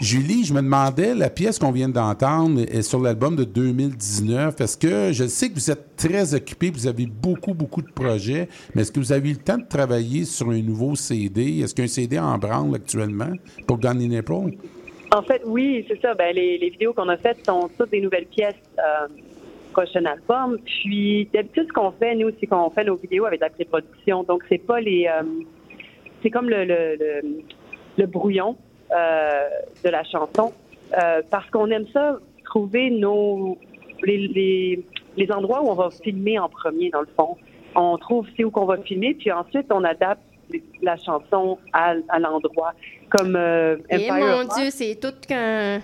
Julie, je me demandais, la pièce qu'on vient d'entendre est sur l'album de 2019. Est-ce que je sais que vous êtes très occupé, vous avez beaucoup, beaucoup de projets, mais est-ce que vous avez eu le temps de travailler sur un nouveau CD? Est-ce qu'un CD en branle actuellement pour Gun in April? En fait, oui, c'est ça. Ben, les, vidéos qu'on a faites sont toutes des nouvelles pièces. Euh, prochain album. Puis d'habitude, ce qu'on fait, nous, c'est qu'on fait nos vidéos avec la pré-production. Donc, c'est pas les. Euh, c'est comme le, le brouillon de la chanson, euh, parce qu'on aime ça, trouver nos les, les, endroits où on va filmer en premier, dans le fond. On trouve c'est où qu'on va filmer, puis ensuite on adapte la chanson à, à l'endroit. Comme euh, eh, mon Dieu, c'est tout qu'un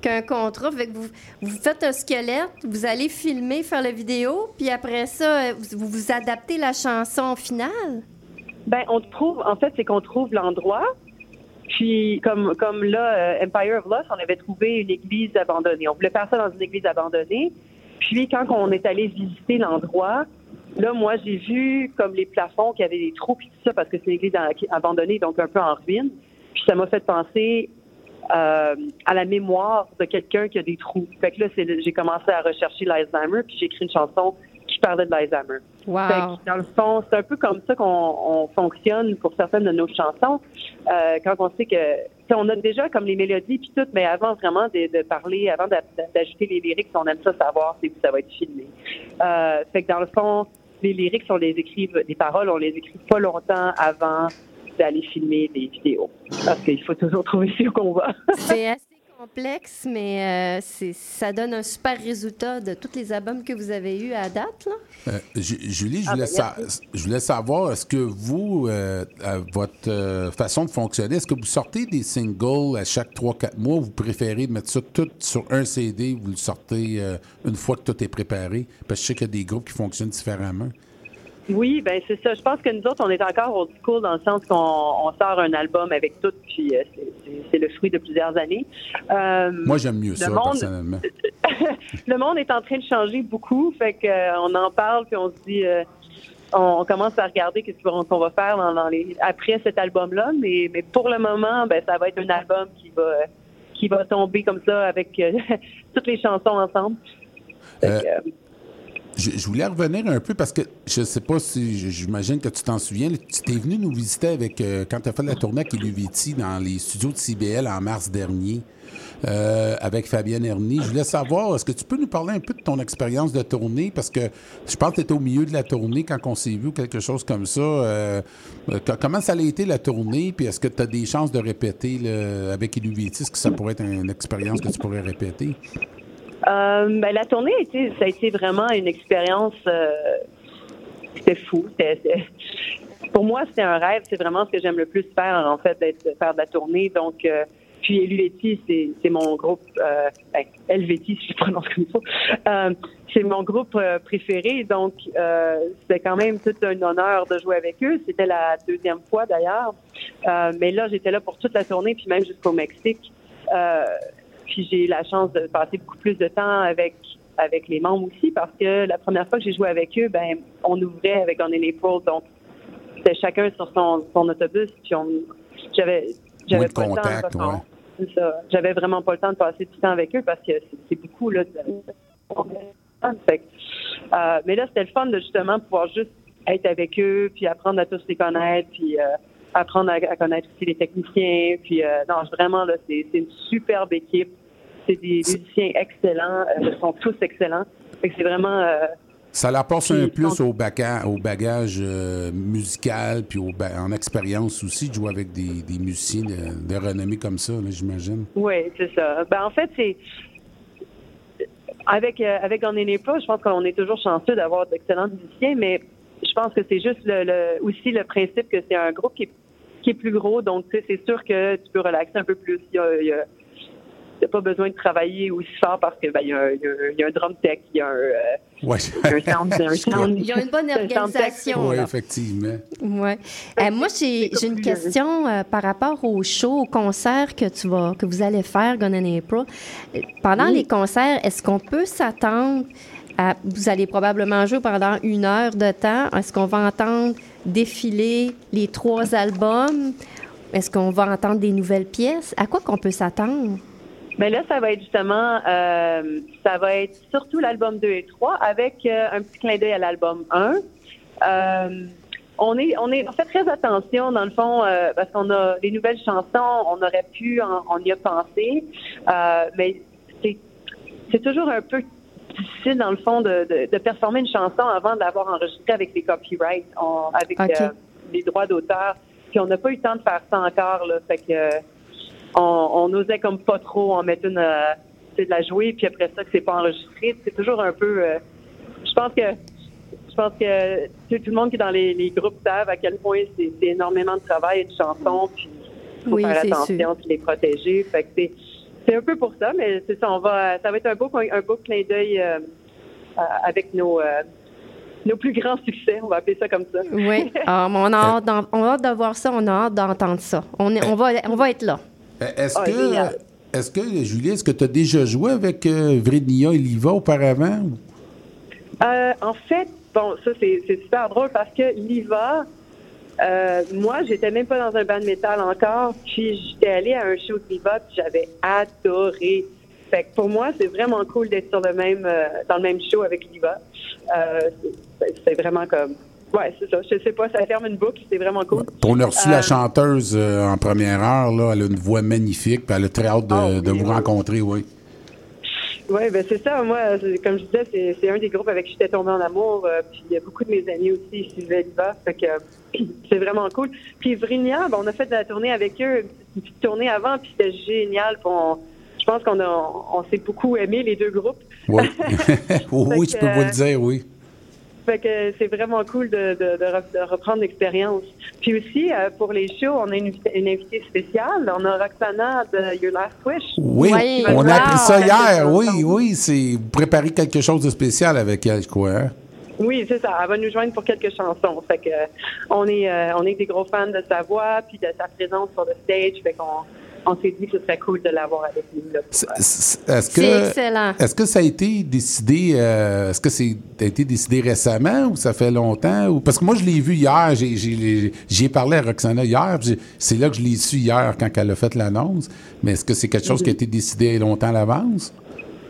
qu'un contrat. vous, vous faites un squelette, vous allez filmer, faire la vidéo, puis après ça, vous, vous adaptez la chanson finale? Ben, on trouve, en fait, c'est qu'on trouve l'endroit, puis, comme, comme là, euh, Empire of Lost, on avait trouvé une église abandonnée. On voulait faire ça dans une église abandonnée. Puis, quand on est allé visiter l'endroit, là, moi, j'ai vu comme les plafonds qui avaient des trous, puis tout ça, parce que c'est une église abandonnée, donc un peu en ruine. Puis, ça m'a fait penser euh, à la mémoire de quelqu'un qui a des trous. Fait que là, j'ai commencé à rechercher l'Alzheimer, puis j'ai écrit une chanson qui parlait de l'Alzheimer. Wow. dans le fond, c'est un peu comme ça qu'on fonctionne pour certaines de nos chansons. Euh, quand on sait que, on a déjà comme les mélodies puis tout, mais avant vraiment de, parler, avant d'ajouter les lyrics, on aime ça savoir si ça va être filmé. Euh, fait que dans le fond, les lyrics, on les écrit, des paroles, on les écrit pas longtemps avant d'aller filmer des vidéos. Parce qu'il faut toujours trouver ce qu'on va. C'est assez complexe, mais euh, ça donne un super résultat de tous les albums que vous avez eus à date. Là. Euh, Julie, je, ah, voulais ben, je voulais savoir, est-ce que vous, euh, votre façon de fonctionner, est-ce que vous sortez des singles à chaque 3-4 mois ou vous préférez mettre ça tout sur un CD, vous le sortez une fois que tout est préparé? Parce que je sais qu'il y a des groupes qui fonctionnent différemment. Oui, ben c'est ça. Je pense que nous autres, on est encore old school dans le sens qu'on sort un album avec tout, puis euh, c'est le fruit de plusieurs années. Euh, Moi, j'aime mieux ça, personnellement. le monde est en train de changer beaucoup, fait qu'on euh, en parle, puis on se dit, on, commence à regarder qu'est-ce qu'on va faire dans, les, après cet album-là, mais, mais pour le moment, ben ça va être un album qui va qui va tomber comme ça avec toutes les chansons ensemble. Je, voulais revenir un peu parce que je sais pas si j'imagine que tu t'en souviens. Tu t'es venu nous visiter avec euh, quand tu as fait la tournée avec Iluviti dans les studios de CBL en mars dernier. Euh, avec Fabienne Herny. Je voulais savoir, est-ce que tu peux nous parler un peu de ton expérience de tournée? Parce que je pense que tu étais au milieu de la tournée quand on s'est vu, quelque chose comme ça. Euh, comment ça a été la tournée? Puis est-ce que tu as des chances de répéter avec Iluviti? Est-ce que ça pourrait être une expérience que tu pourrais répéter? Euh, ben, la tournée, ça a été vraiment une expérience. Euh, c'était fou. pour moi, c'était un rêve. C'est vraiment ce que j'aime le plus faire, en fait, d'être faire de la tournée. Donc, euh, puis Helveti, c'est mon groupe. Euh, ben, si je prononce comme ça. c'est mon groupe préféré. Donc, c'était quand même tout un honneur de jouer avec eux. C'était la deuxième fois d'ailleurs. mais là, j'étais là pour toute la tournée, puis même jusqu'au Mexique. Puis j'ai eu la chance de passer beaucoup plus de temps avec avec les membres aussi parce que la première fois que j'ai joué avec eux, ben on ouvrait avec On April, donc c'était chacun sur son, son autobus, puis on j'avais j'avais pas le temps. J'avais vraiment pas le temps de passer du temps avec eux parce que c'est beaucoup là. euh, mais là, c'était le fun de justement pouvoir juste être avec eux, puis apprendre à tous les connaître, puis euh, apprendre à, connaître aussi les techniciens. Puis euh, non, vraiment là, c'est une superbe équipe. C'est des musiciens excellents. Euh, ils sont tous excellents. c'est vraiment. Euh, ça apporte un plus au, bagage, au bagage musical, puis en expérience aussi, de jouer avec des, musiciens de, renommée comme ça, j'imagine. Oui, c'est ça. Ben, en fait, c'est. Avec, avec On n'est pas, je pense qu'on est toujours chanceux d'avoir d'excellents musiciens, mais je pense que c'est juste le, aussi le principe que c'est un groupe qui est qui est plus gros. Donc, tu sais, c'est sûr que tu peux relaxer un peu plus. Il y a, pas besoin de travailler aussi fort parce que ben, il, y a, un drum tech, il y a un, Ouais. Ils ont une bonne organisation. Oui, effectivement. Ouais. Euh, moi, j'ai une question euh, par rapport au show, au concert que tu vas, que vous allez faire, Gun and April. Euh, pendant les concerts, est-ce qu'on peut s'attendre vous allez probablement jouer pendant une heure de temps. Est-ce qu'on va entendre défiler les trois albums? Est-ce qu'on va entendre des nouvelles pièces? À quoi qu'on peut s'attendre? Mais là, ça va être justement, euh, ça va être surtout l'album 2 et 3 avec euh, un petit clin d'œil à l'album 1. Euh, on est, on est, on fait très attention dans le fond parce qu'on a les nouvelles chansons, on aurait pu, on, y a pensé, mais c'est, c'est toujours un peu difficile dans le fond de, de, de performer une chanson avant de l'avoir enregistrée avec les copyrights, avec les droits d'auteur. Puis on n'a pas eu le temps de faire ça encore là, fait que on, on osait comme pas trop en mettre une, euh, de la jouer, puis après ça que c'est pas enregistré. C'est toujours un peu. Euh, je pense que je pense que tout, le monde qui est dans les, groupes savent à quel point c'est énormément de travail et de chansons, puis faut faire attention, puis les protéger. Fait que c'est un peu pour ça, mais c'est ça. On va, ça va être un beau un beau clin d'œil euh, avec nos nos plus grands succès, on va appeler ça comme ça. Oui, ah, on, a hâte on a hâte de voir ça, on a hâte d'entendre ça. On, est, on, va, on va être là. Euh, est-ce ah, que, est-ce que, Julie, est-ce que tu as déjà joué avec euh, Vrednia et Liva auparavant? Euh, en fait, bon, ça, c'est, super drôle parce que Liva, euh, moi, j'étais même pas dans un band métal encore, puis j'étais allée à un show de Liva, puis j'avais adoré. Fait que pour moi, c'est vraiment cool d'être sur le même, dans le même show avec Liva. c'est vraiment comme oui, c'est ça. Je sais pas, ça ferme une boucle, c'est vraiment cool. On a reçu la euh, chanteuse euh, en première heure, là. Elle a une voix magnifique, puis elle a très hâte de, ah vous rencontrer, oui. Oui, ben c'est ça. Moi, comme je disais, c'est un des groupes avec qui j'étais tombée en amour. Euh, puis il y a beaucoup de mes amis aussi suivaient l'hiver. Fait que c'est vraiment cool. Puis Vrinia, ben, on a fait de la tournée avec eux, une petite tournée avant, puis c'était génial. je pense qu'on on, s'est beaucoup aimé, les deux groupes. Oui, oui, tu peux vous le dire, oui. Fait que c'est vraiment cool de, reprendre l'expérience. Puis aussi, euh, pour les shows, on a une, invitée spéciale. On a Roxana de Your Last Wish. Oui, on a appris ça hier. Oui, oui, c'est vous préparez quelque chose de spécial avec elle, quoi. Hein? Oui, c'est ça. Elle va nous joindre pour quelques chansons. Fait que on est euh, on est des gros fans de sa voix puis de sa présence sur le stage. Fait qu'on on s'est dit que ce serait cool de l'avoir avec nous. Est-ce que, excellent. Est-ce que ça a été décidé, euh, est-ce que c'est a été décidé récemment ou ça fait longtemps? Ou, parce que moi, je l'ai vu hier, j'ai parlé à Roxana hier, c'est là que je l'ai su hier quand elle a fait l'annonce. Mais est-ce que c'est quelque chose qui a été décidé longtemps à l'avance?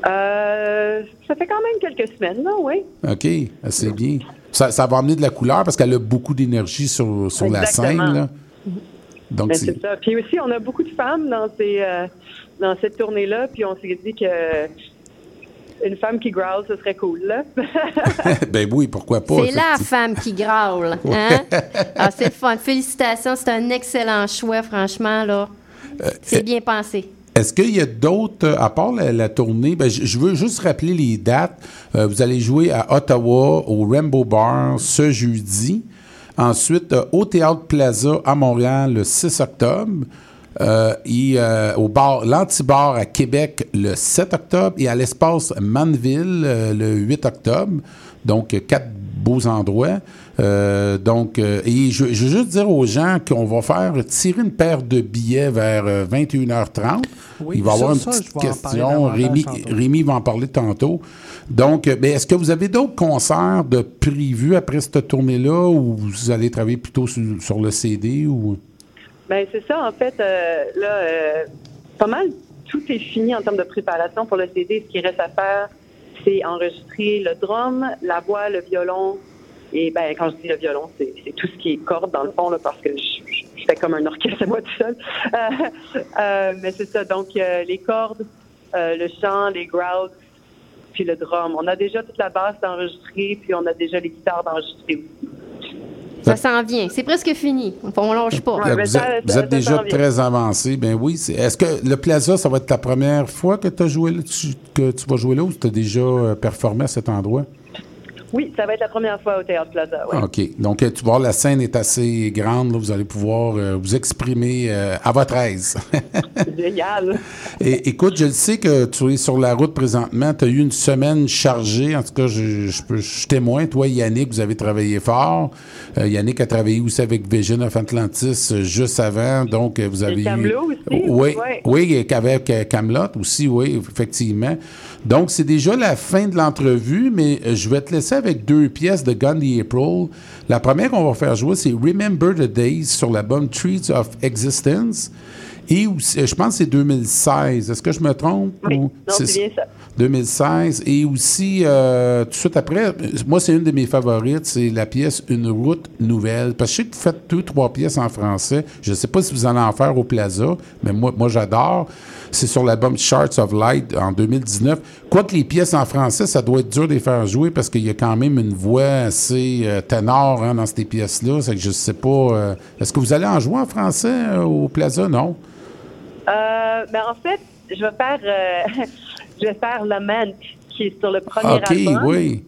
Euh, ça fait quand même quelques semaines, là, oui. OK, c'est bien. Ça, ça, va amener de la couleur parce qu'elle a beaucoup d'énergie sur, sur la scène. Là. Donc, ben, c'est ça. Puis aussi, on a beaucoup de femmes dans, ces, euh, dans cette tournée-là, puis on s'est dit que une femme qui growl, ce serait cool, là. ben oui, pourquoi pas. C'est la femme qui growl, hein? ah, c'est fun. Félicitations, c'est un excellent choix, franchement, là. Euh, c'est bien pensé. Est-ce qu'il y a d'autres, à part la, tournée, ben, je, veux juste rappeler les dates. Euh, vous allez jouer à Ottawa, au Rainbow Bar, ce jeudi. Ensuite, euh, au Théâtre Plaza à Montréal le 6 octobre. Euh, et euh, au bar l'Antibar à Québec le 7 octobre et à l'espace Manville le 8 octobre. Donc, quatre beaux endroits. donc, et je, veux juste dire aux gens qu'on va faire tirer une paire de billets vers 21h30. Il va y avoir une petite question. Rémi, Rémi va en parler tantôt. Donc, euh, est-ce que vous avez d'autres concerts de prévus après cette tournée-là ou vous allez travailler plutôt sur, le CD ou? Bien, c'est ça, en fait, euh, là, euh, pas mal tout est fini en termes de préparation pour le CD. Ce qui reste à faire, c'est enregistrer le drum, la voix, le violon. Et ben, quand je dis le violon, c'est tout ce qui est corde dans le fond, là, parce que je, fais comme un orchestre à moi tout seul. mais c'est ça, donc les cordes, le chant, les growls, puis le drum. On a déjà toute la basse d'enregistrer, puis on a déjà les guitares d'enregistrer aussi. Ça s'en vient. C'est presque fini. On ne lâche pas. vous, êtes, déjà très avancé. Ben oui. Est-ce que le Plaza, ça va être ta première fois que, as joué, que tu vas jouer là ou tu as déjà euh, performé à cet endroit? Oui, ça va être la première fois au Théâtre Plaza. OK. Donc, euh, tu vois, la scène est assez grande. vous allez pouvoir euh, vous exprimer euh, à votre aise. Génial. Et, écoute, je le sais que tu es sur la route présentement. Tu as eu une semaine chargée. En tout cas, je, je, je témoin. Toi, Yannick, vous avez travaillé fort. Yannick a travaillé aussi avec Vision of Atlantis juste avant. Donc, vous avez et Camelot aussi. Oui, oui, avec Camelot aussi, oui, effectivement. Donc, c'est déjà la fin de l'entrevue, mais je vais te laisser avec deux pièces de Gun the April. La première qu'on va faire jouer, c'est Remember the Days sur l'album Trees of Existence. Et je pense que c'est 2016. Est-ce que je me trompe? Oui, non, c'est bien ça. 2016. Et aussi, euh, tout de suite après, moi, c'est une de mes favorites, c'est la pièce Une route nouvelle. Parce que je sais que vous faites deux, trois pièces en français. Je ne sais pas si vous allez en faire au Plaza, mais moi, j'adore. C'est sur l'album Charts of Light en 2019. Quoique les pièces en français, ça doit être dur de les faire jouer parce qu'il y a quand même une voix assez euh, ténor hein, dans ces pièces-là. C'est que je sais pas. Euh, est-ce que vous allez en jouer en français au Plaza? Non? Ben en fait, je vais faire, je vais faire Lament, qui est sur le premier album. oui.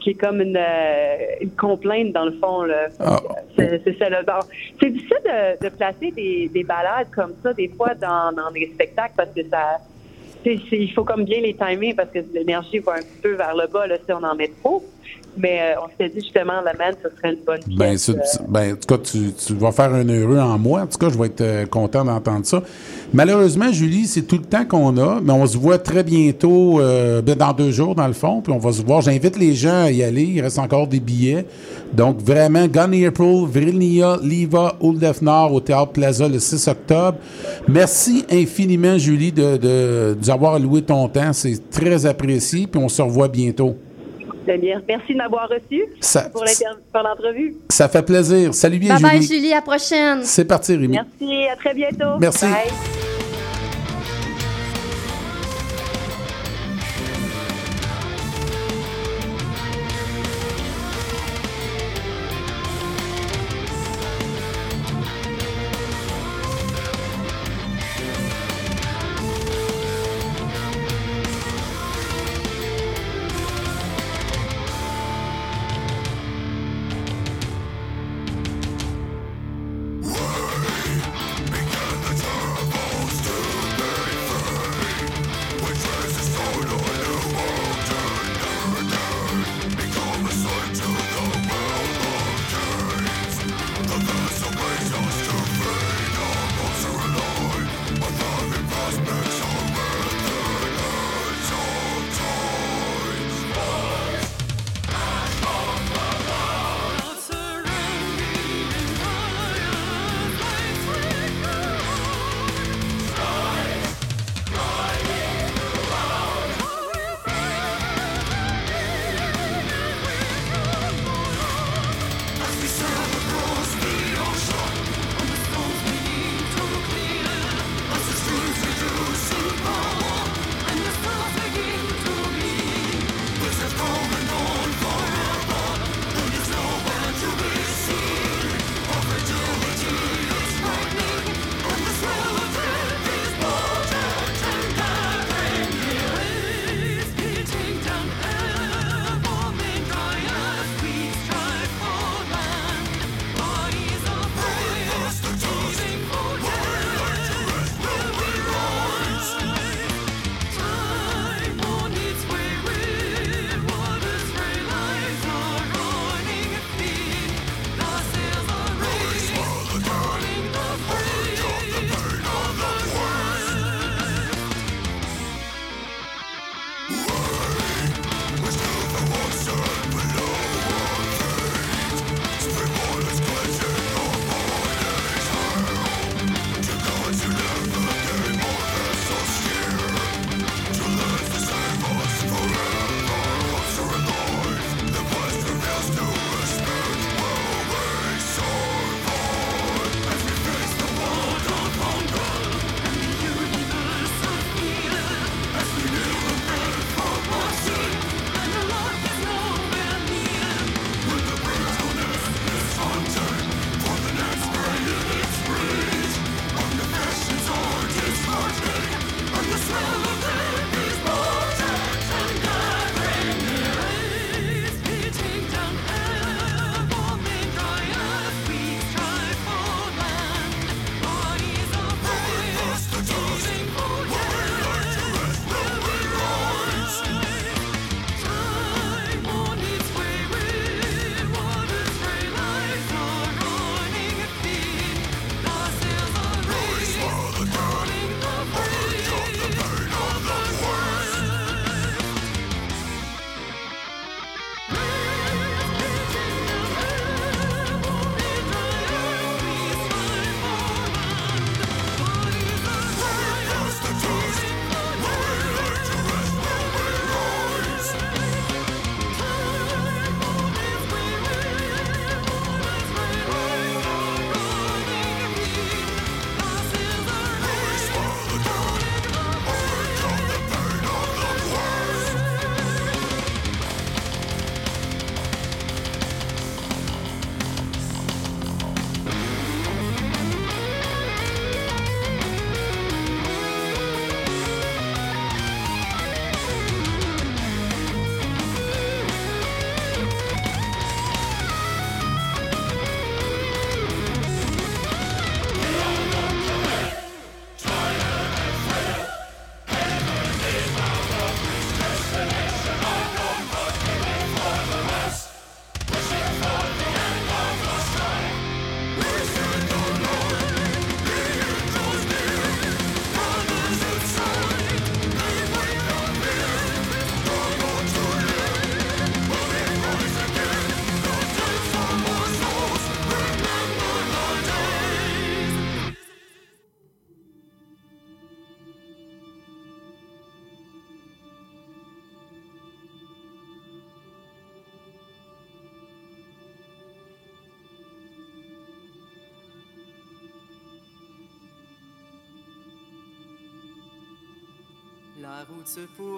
Qui est comme une, euh, une complainte, dans le fond. Ah. C'est ça. C'est difficile de, de placer des, des, balades comme ça, des fois, dans, dans des spectacles, parce que ça. il faut comme bien les timer parce que l'énergie va un peu vers le bas là, si on en met trop. Mais euh, on s'est dit justement, la man, ce serait une bonne ben, pièce. Ben, ben, en tout cas, tu, tu, vas faire un heureux en moi. En tout cas, je vais être euh, content d'entendre ça. Malheureusement, Julie, c'est tout le temps qu'on a, mais on se voit très bientôt, euh, ben, dans deux jours, dans le fond, puis on va se voir. J'invite les gens à y aller. Il reste encore des billets. Donc, vraiment, Gun April, Vrilnia, Liva, Oldef Nord au Théâtre Plaza le 6 octobre. Merci infiniment, Julie, de, de, de nous avoir loué ton temps. C'est très apprécié, puis on se revoit bientôt. Bien. Merci de m'avoir reçu pour l'entrevue. Ça fait plaisir. Salut bien, bye Julie. Bye, Julie. À la prochaine. C'est parti, Rémi. Merci. À très bientôt. Merci. Bye.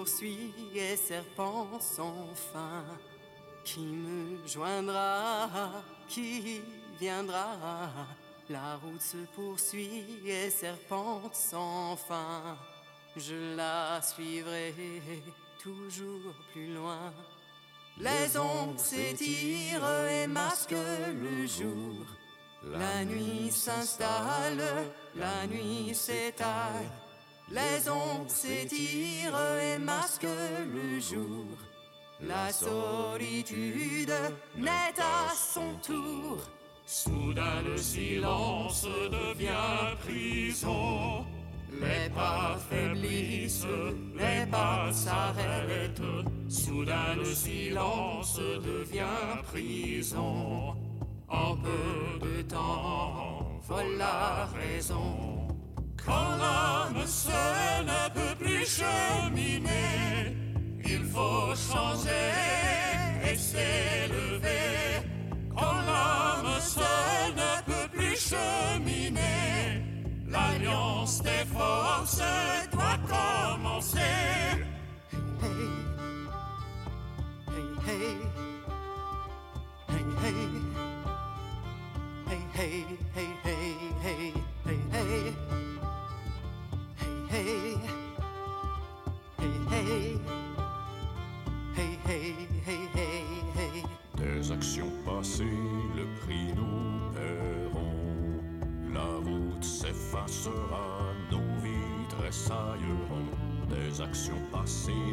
Poursuit et serpent sans fin. Qui me joindra Qui viendra? La route se poursuit et serpente sans fin. Je la suivrai toujours plus loin. Les ombres s'étirent et masquent le jour. La nuit s'installe, la nuit s'étale. Les ombres s'étirent et masquent le jour. La solitude naît à son tour. Soudain le silence devient prison. Les pas faiblissent, les pas s'arrêtent. Soudain le silence devient prison. En peu de temps, vole la raison. Quand l'âme seule ne peut plus cheminer, il faut changer et s'élever. Quand l'âme seule ne peut plus cheminer, l'alliance des forces doit commencer. Hey, hey, hey, hey, hey, hey, hey. hey. see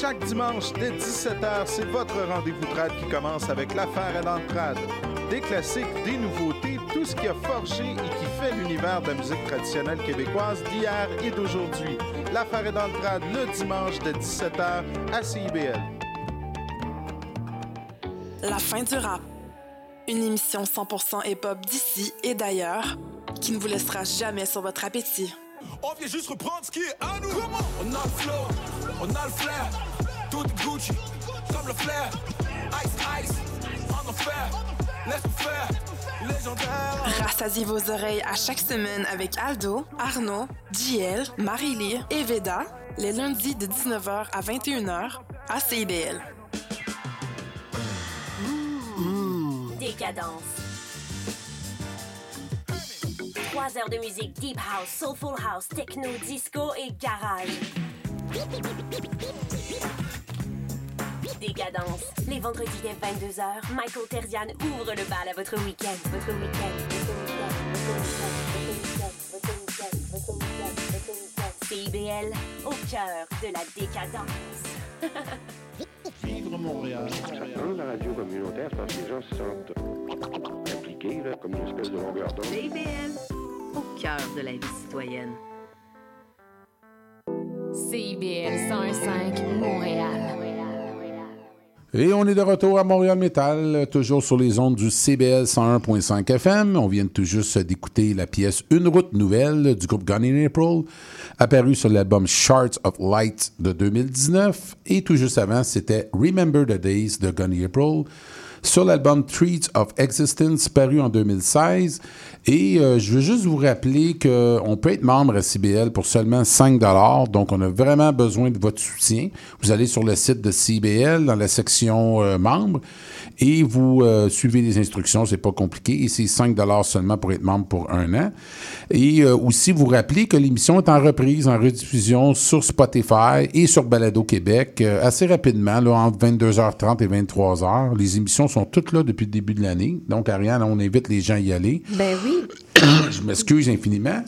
Chaque dimanche dès 17h, c'est votre rendez-vous trad qui commence avec l'affaire à l'entrade. Des classiques, des nouveautés, tout ce qui a forgé et qui fait l'univers de la musique traditionnelle québécoise d'hier et d'aujourd'hui. L'affaire est dans le trad le dimanche de 17h à CIBL. La fin du rap. Une émission 100% hip-hop d'ici et d'ailleurs qui ne vous laissera jamais sur votre appétit. On vient juste reprendre ce qui est à nous. On a le flow, on a le flair. Tout est Gucci, comme le flair. Ice, ice, en enfer. Laisse faire, légendaire. Rassasiez vos oreilles à chaque semaine avec Aldo, Arnaud, JL, Marie-Lee et Veda, les lundis de 19h à 21h à CIBL. Décadence. Trois heures de musique deep house, soulful house, techno, disco et garage. Décadence. Les vendredis dès 22h, Michael Terzian ouvre le bal à votre week-end. Votre week-end. Votre week-end. Votre week-end. Votre week-end. Votre week-end. CIBL, au cœur de la décadence. Vivre Montréal. Dans la radio communautaire, c'est parce que les gens se sentent impliqués, là, comme une espèce de longueur d'onde. CIBL, au cœur de la vie citoyenne. CIBL 105 Montréal. Et on est de retour à Montréal Métal, toujours sur les ondes du CBL 101.5 FM. On vient tout juste d'écouter la pièce Une route nouvelle du groupe Gun in April, apparue sur l'album Shards of Light de 2019. Et tout juste avant, c'était Remember the Days de Gun in April, sur l'album Treats of Existence paru en 2016. Et euh, je veux juste vous rappeler qu'on peut être membre à CBL pour seulement 5 donc on a vraiment besoin de votre soutien. Vous allez sur le site de CBL dans la section euh, membres et vous euh, suivez les instructions, c'est pas compliqué, et c'est 5 seulement pour être membre pour un an. Et aussi vous rappelez que l'émission est en reprise, en rediffusion sur Spotify et sur Balado Québec assez rapidement, là, entre 22h30 et 23h. Les émissions sont toutes là depuis le début de l'année, donc Ariane, on invite les gens à y aller. Ben oui. je m'excuse infiniment.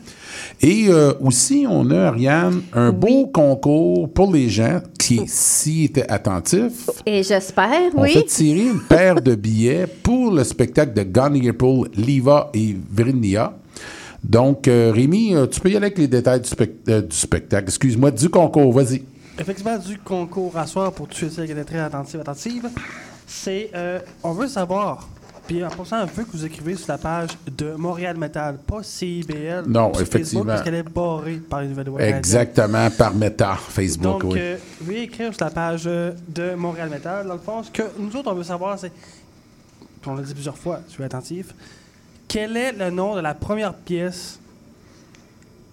Et euh, aussi, on a, Ariane, un beau concours pour les gens qui, s'y étaient attentifs. Et j'espère, on oui. fait tirer une paire de billets pour le spectacle de Gunny Liva et Virginia. Donc, euh, Rémi, euh, tu peux y aller avec les détails du, spectacle. Excuse-moi, du concours, vas-y. Effectivement, du concours à soir pour tous ceux qui étaient très attentifs, attentives. C'est, on veut savoir puis en passant, un peu que vous écrivez sur la page de Montréal Metal, pas CIBL. Non, effectivement. parce qu'elle est barrée par les nouvelles lois Exactement, par Meta, Facebook, Donc, oui. Euh, écrire sur la page euh, de Montréal Metal. Dans le fond, ce que nous autres, on veut savoir, c'est, on l'a dit plusieurs fois, je suis attentif, quel est le nom de la première pièce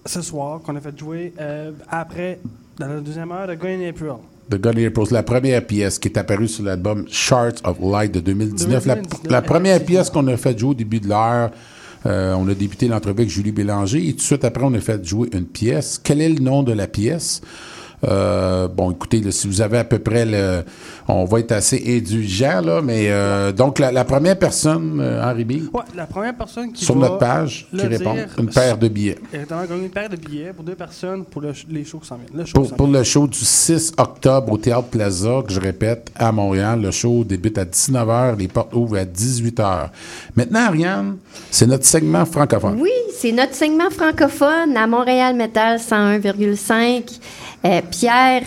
ce soir qu'on a fait jouer euh, après, dans la deuxième heure de Going April? The Gunny April, la première pièce qui est apparue sur l'album Shards of Light de 2019. La, première pièce qu'on a fait jouer au début de l'heure, euh, on a débuté l'entrevue avec Julie Bélanger et tout de suite après, on a fait jouer une pièce. Quel est le nom de la pièce? Euh, bon, écoutez, si vous avez à peu près le. On va être assez indulgent, là, mais euh, donc la, première personne, euh, Henri B. Ouais, la première personne qui Sur notre page, qui répond, une paire de billets. Exactement, une paire de billets pour deux personnes pour les shows qui s'en viennent. Pour, pour le show du 6 octobre au Théâtre Plaza, que je répète, à Montréal, le show débute à 19h, les portes ouvrent à 18h. Maintenant, Ariane, c'est notre segment francophone. Oui, c'est notre segment francophone à Montréal Metal 101,5. Euh, Pierre,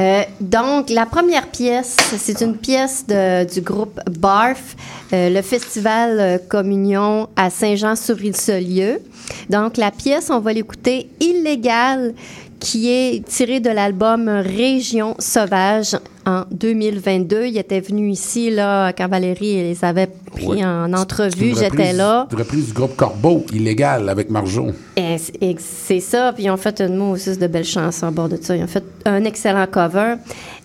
euh, donc, la première pièce, c'est une pièce du groupe BARF, euh, le festival Communion à Saint-Jean-sur-Île-Solieu. Donc, la pièce, on va l'écouter Illégal, qui est tirée de l'album Région sauvage en 2022. Il était venu ici, là, quand Valérie les avait pris en entrevue. J'étais là. Une reprise du groupe Corbeau, illégal, avec Marjon. C'est ça. Puis ils ont fait une mot aussi de belles chansons à bord de ça. Ils ont fait un excellent cover.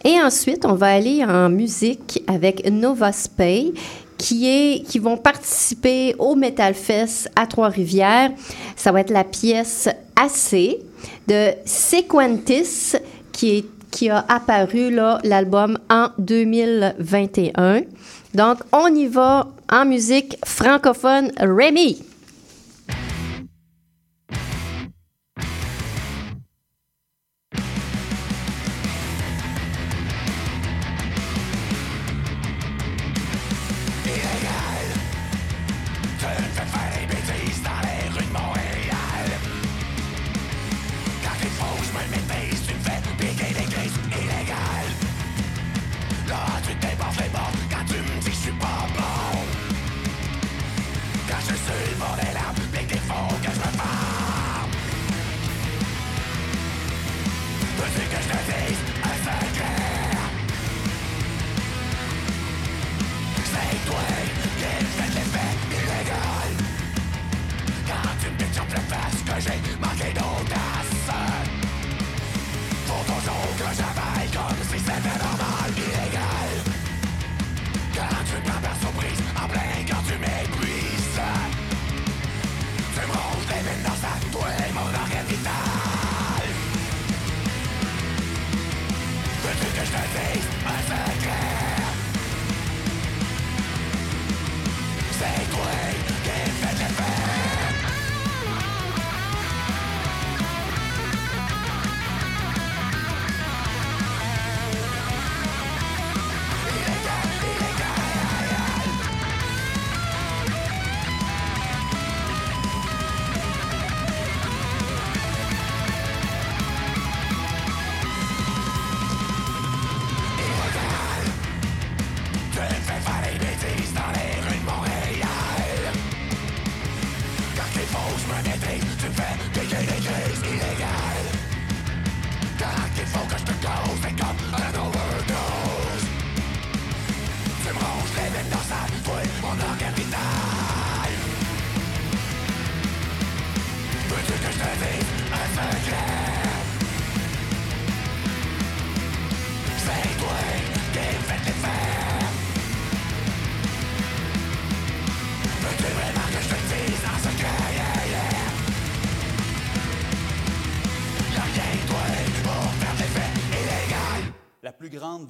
Et ensuite, on va aller en musique avec Nova Spay qui, est, qui vont participer au Metal Fest à Trois-Rivières. Ça va être la pièce AC de Sequentis qui est qui a apparu l'album en 2021. Donc, on y va en musique francophone. Rémi.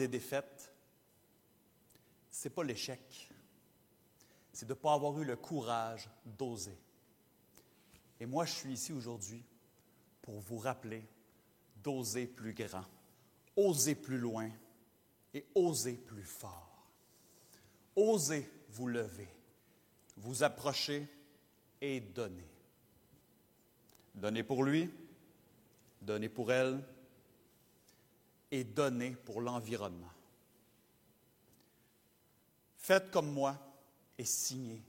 Des défaites, c'est pas l'échec, c'est de ne pas avoir eu le courage d'oser. Et moi, je suis ici aujourd'hui pour vous rappeler d'oser plus grand, oser plus loin et oser plus fort. Osez vous lever, vous approcher et donner. Donner pour lui, donner pour elle et donner pour l'environnement. Faites comme moi et signez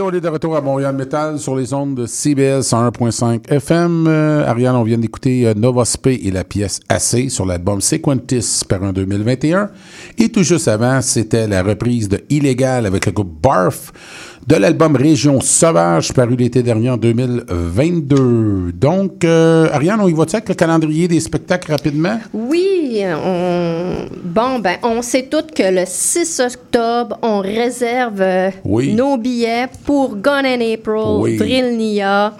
On est de retour à Montréal Metal sur les ondes de CBS 101.5 FM. Ariane, on vient d'écouter euh, Nova Spé et la pièce Assez sur l'album Sequentis par un 2021. Et tout juste avant, c'était la reprise de Illégal avec le groupe Barf de l'album Région Sauvage paru l'été dernier en 2022. Donc, euh, Ariane, on y va avec le calendrier des spectacles rapidement? Oui. On... Bon, ben, on sait toutes que le 6 octobre, on réserve euh, nos billets pour Gone in April, Vrilnia.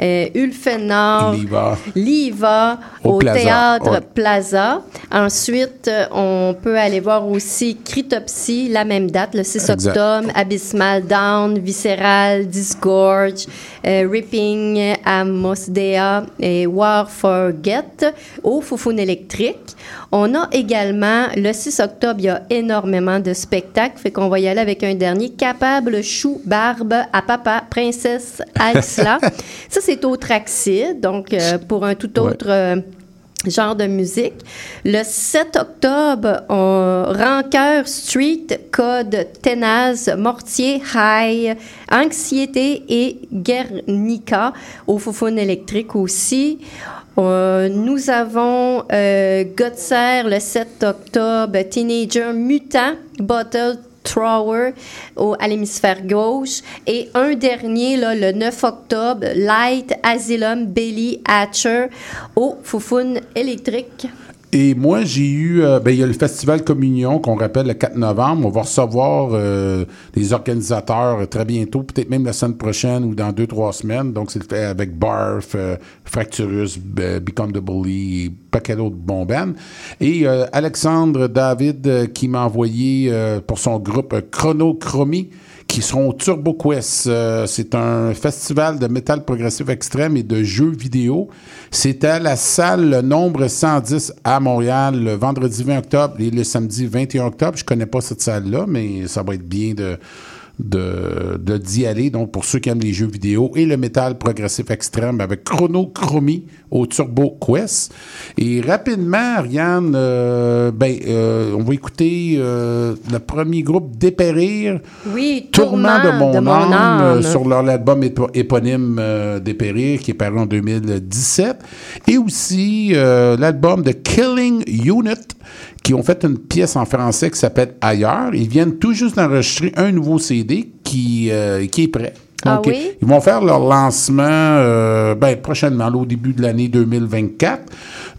Euh, Ulfenor, Liva, Liva Au au, Plaza, théâtre ouais. Plaza. Ensuite, euh, on peut aller voir aussi Cryptopsy, la même date, le 6 Exact. octobre, Abysmal Down, Visceral, Disgorge, euh, Ripping, Amos Dea et War Forget au Foufoune électrique. On a également, le 6 octobre, il y a énormément de spectacles, fait qu'on va y aller avec un dernier, Capable, Chou, Barbe, à Papa, Princesse, Alsla. Ça, c'est au Traxid, donc euh, pour un tout autre... euh, genre de musique. Le 7 octobre, on Rancœur Street, Code Ténaz, Mortier, High, Anxiété et Guernica au Foufoune électrique aussi. Euh, nous avons euh, le 7 octobre, Teenager Mutant, Bottle Thrower au, à l'hémisphère gauche. Et un dernier, là, le 9 octobre, Light Asylum Belly Hatcher au Foufoune électrique. Et moi, j'ai eu, euh, ben, il y a le Festival Communion qu'on rappelle le 4 novembre. On va recevoir euh, les organisateurs très bientôt, peut-être même la semaine prochaine ou dans deux, trois semaines. Donc, c'est fait avec Barf, euh, Fracturus, Become the Bully, et paquet d'autres bons. Et euh, Alexandre David qui m'a envoyé pour son groupe Chronochromie qui seront au Turbo Quest. Euh, c'est un festival de métal progressif extrême et de jeux vidéo. C'est à la salle nombre 110 à Montréal le vendredi 20 octobre et le samedi 21 octobre. Je connais pas cette salle-là, mais ça va être bien de de de- d'y aller. Donc, pour ceux qui aiment les jeux vidéo et le métal progressif extrême avec Chronochromie au Turbo Quest. Et rapidement, Ariane, euh, ben, euh, on va écouter euh, le premier groupe Dépérir. Oui, Tourment de mon, âme, âme. sur leur album épo- éponyme Dépérir qui est paru en 2017 et aussi l'album de Killing Unit qui ont fait une pièce en français qui s'appelle Ailleurs. Ils viennent tout juste d'enregistrer un nouveau CD qui, euh, qui est prêt. Ah Donc, oui? Ils vont faire leur lancement euh, ben, prochainement, là, au début de l'année 2024.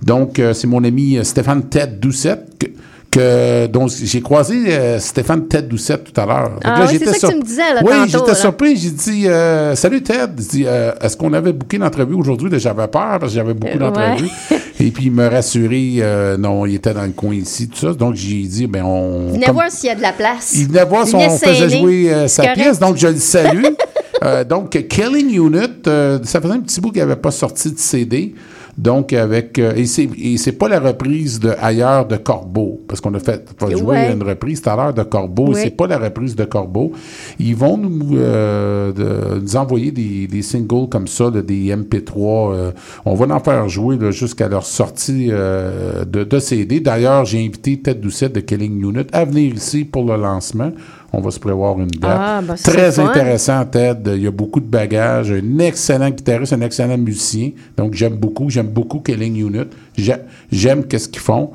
Donc, euh, c'est mon ami Stéphane Ted Doucette que, que- dont j'ai croisé euh, Stéphane Ted Doucette tout à l'heure. Donc Ah oui, c'est j'étais ça que tu me disais, là, Oui, j'étais surpris. J'ai dit euh, Salut Ted. J'ai dit, euh, Est-ce qu'on avait booké l'entrevue aujourd'hui? J'avais peur parce que j'avais beaucoup d'entrevues. ouais. Et puis, il me rassurait, euh, non, il était dans le coin ici, tout ça. Donc, j'ai dit, ben, on. Venez comme- voir s'il y a de la place. il venait voir si on faisait jouer euh, sa correct. pièce, donc je le salue. Euh, donc, Killing Unit, ça faisait un petit bout qu'il n'avait pas sorti de CD. Donc, avec. euh, et c'est et c'est pas la reprise de Ailleurs de Corbeau, parce qu'on a fait va jouer Ouais. une reprise tout à l'heure de Corbeau, Oui. c'est pas la reprise de Corbeau. Ils vont nous, euh, de- nous envoyer des, des singles comme ça, là, des MP3. euh, on va en faire jouer là, jusqu'à leur sortie euh, de, de CD. D'ailleurs, j'ai invité Ted Doucette de Killing Unit à venir ici pour le lancement. On va se prévoir une date. Ah, ben, Très intéressant, Ted. Il y a beaucoup de bagages. Un excellent guitariste, un excellent musicien. Donc, j'aime beaucoup. J'aime beaucoup Killing Unit. J'ai- J'aime qu'est-ce qu'ils font.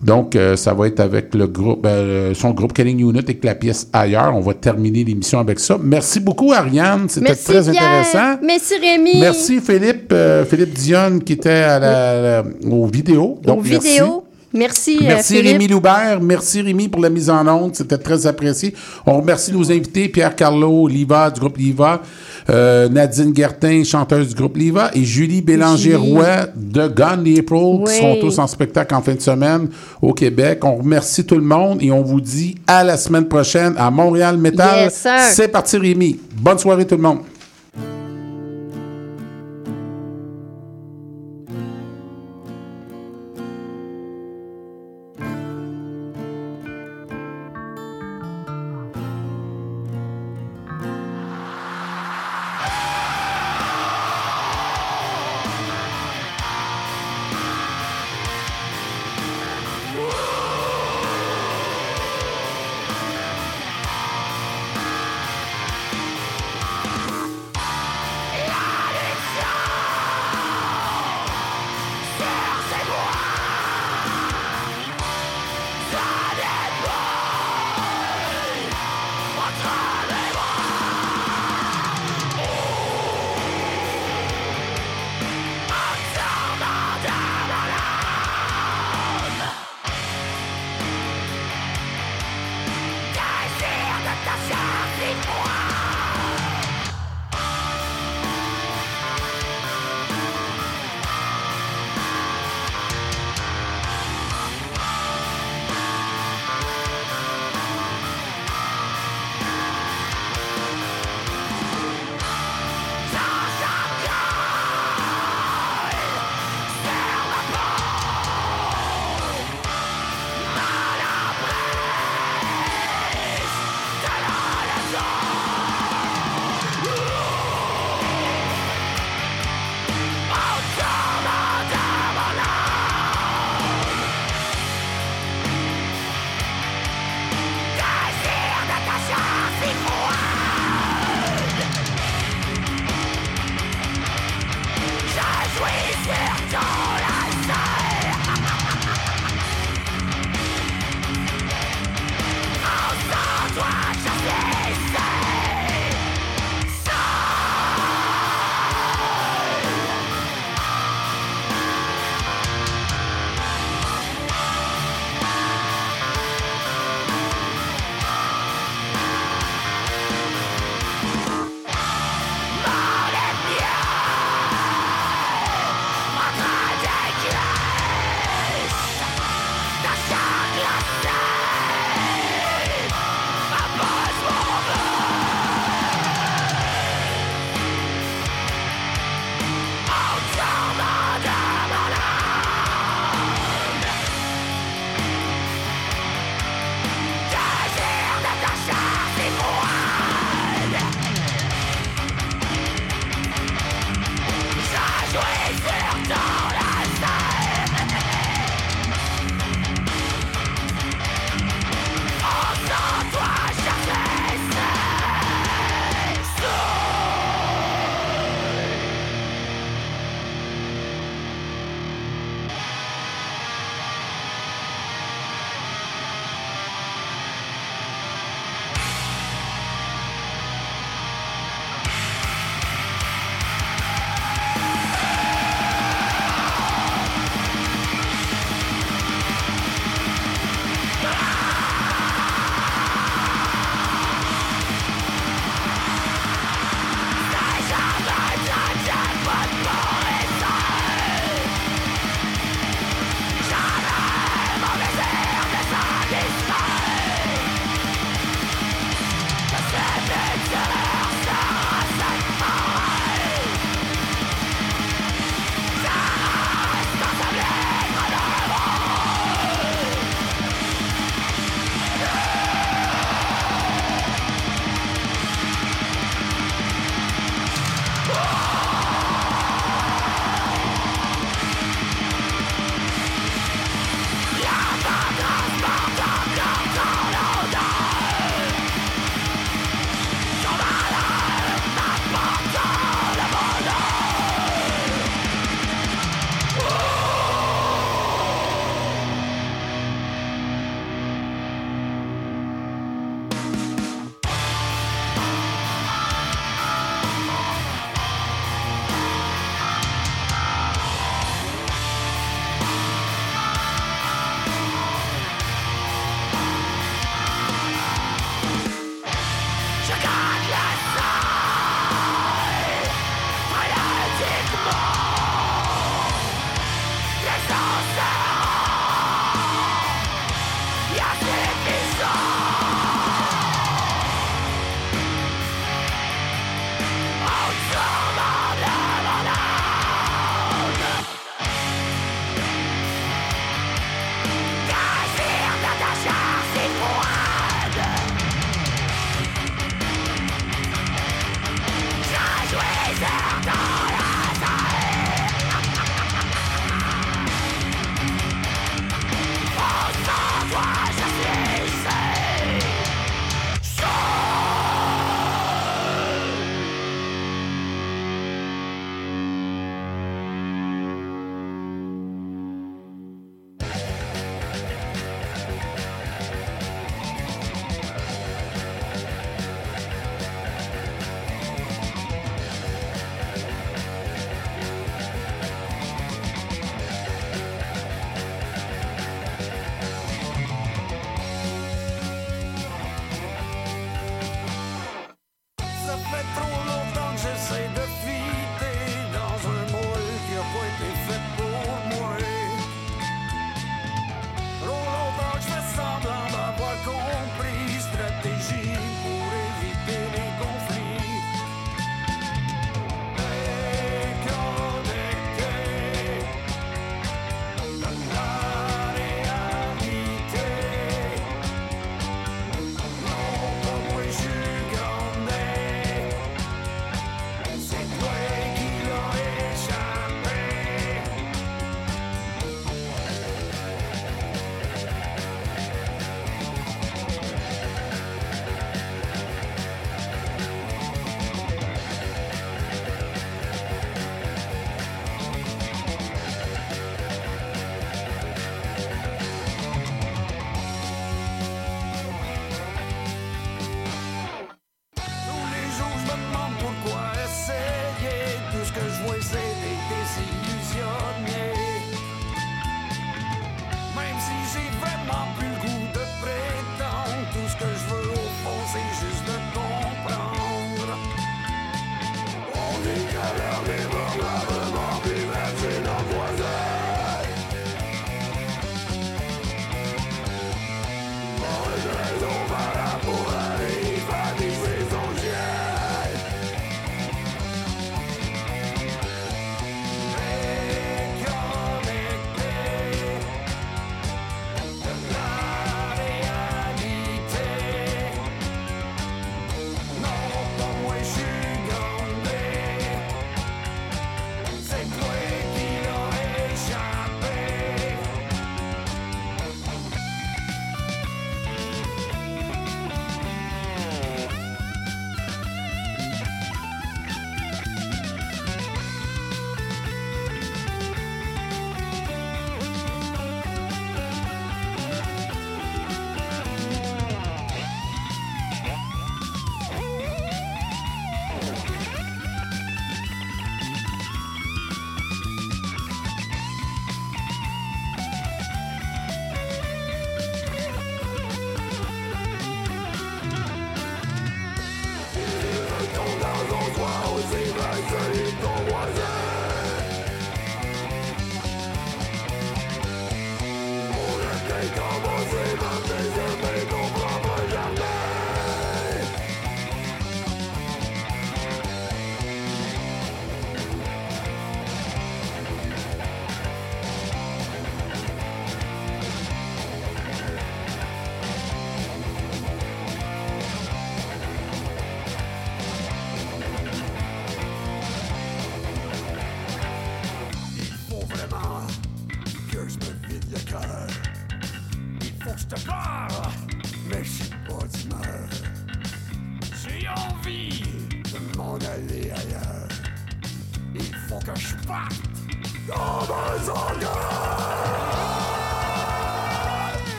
Donc, euh, ça va être avec le groupe, euh, son groupe Killing Unit avec la pièce Ailleurs. On va terminer l'émission avec ça. Merci beaucoup, Ariane. C'était très Pierre. intéressant. Merci Rémi. Merci Philippe, euh, Philippe Dionne qui était à la, la- aux vidéos. Donc, Aux merci. vidéos. Merci, euh, Merci Philippe. Rémi Loubert. Merci Rémi pour la mise en onde. C'était très apprécié. On remercie nos invités, Pierre Carlo, Liva du groupe Liva, euh, Nadine Gertin, chanteuse du groupe Liva, et Julie Bélanger-Roy de Gone April, Oui. qui sont tous en spectacle en fin de semaine au Québec. On remercie tout le monde et on vous dit à la semaine prochaine à Montréal Metal. Yes. C'est parti Rémi. Bonne soirée tout le monde.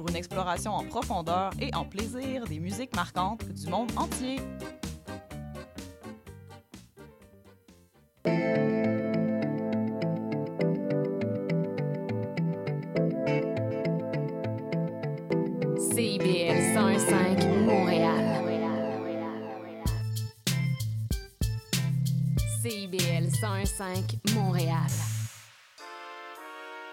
pour une exploration en profondeur et en plaisir des musiques marquantes du monde entier.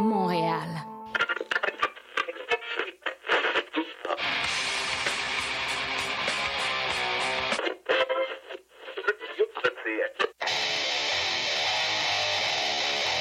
Montréal.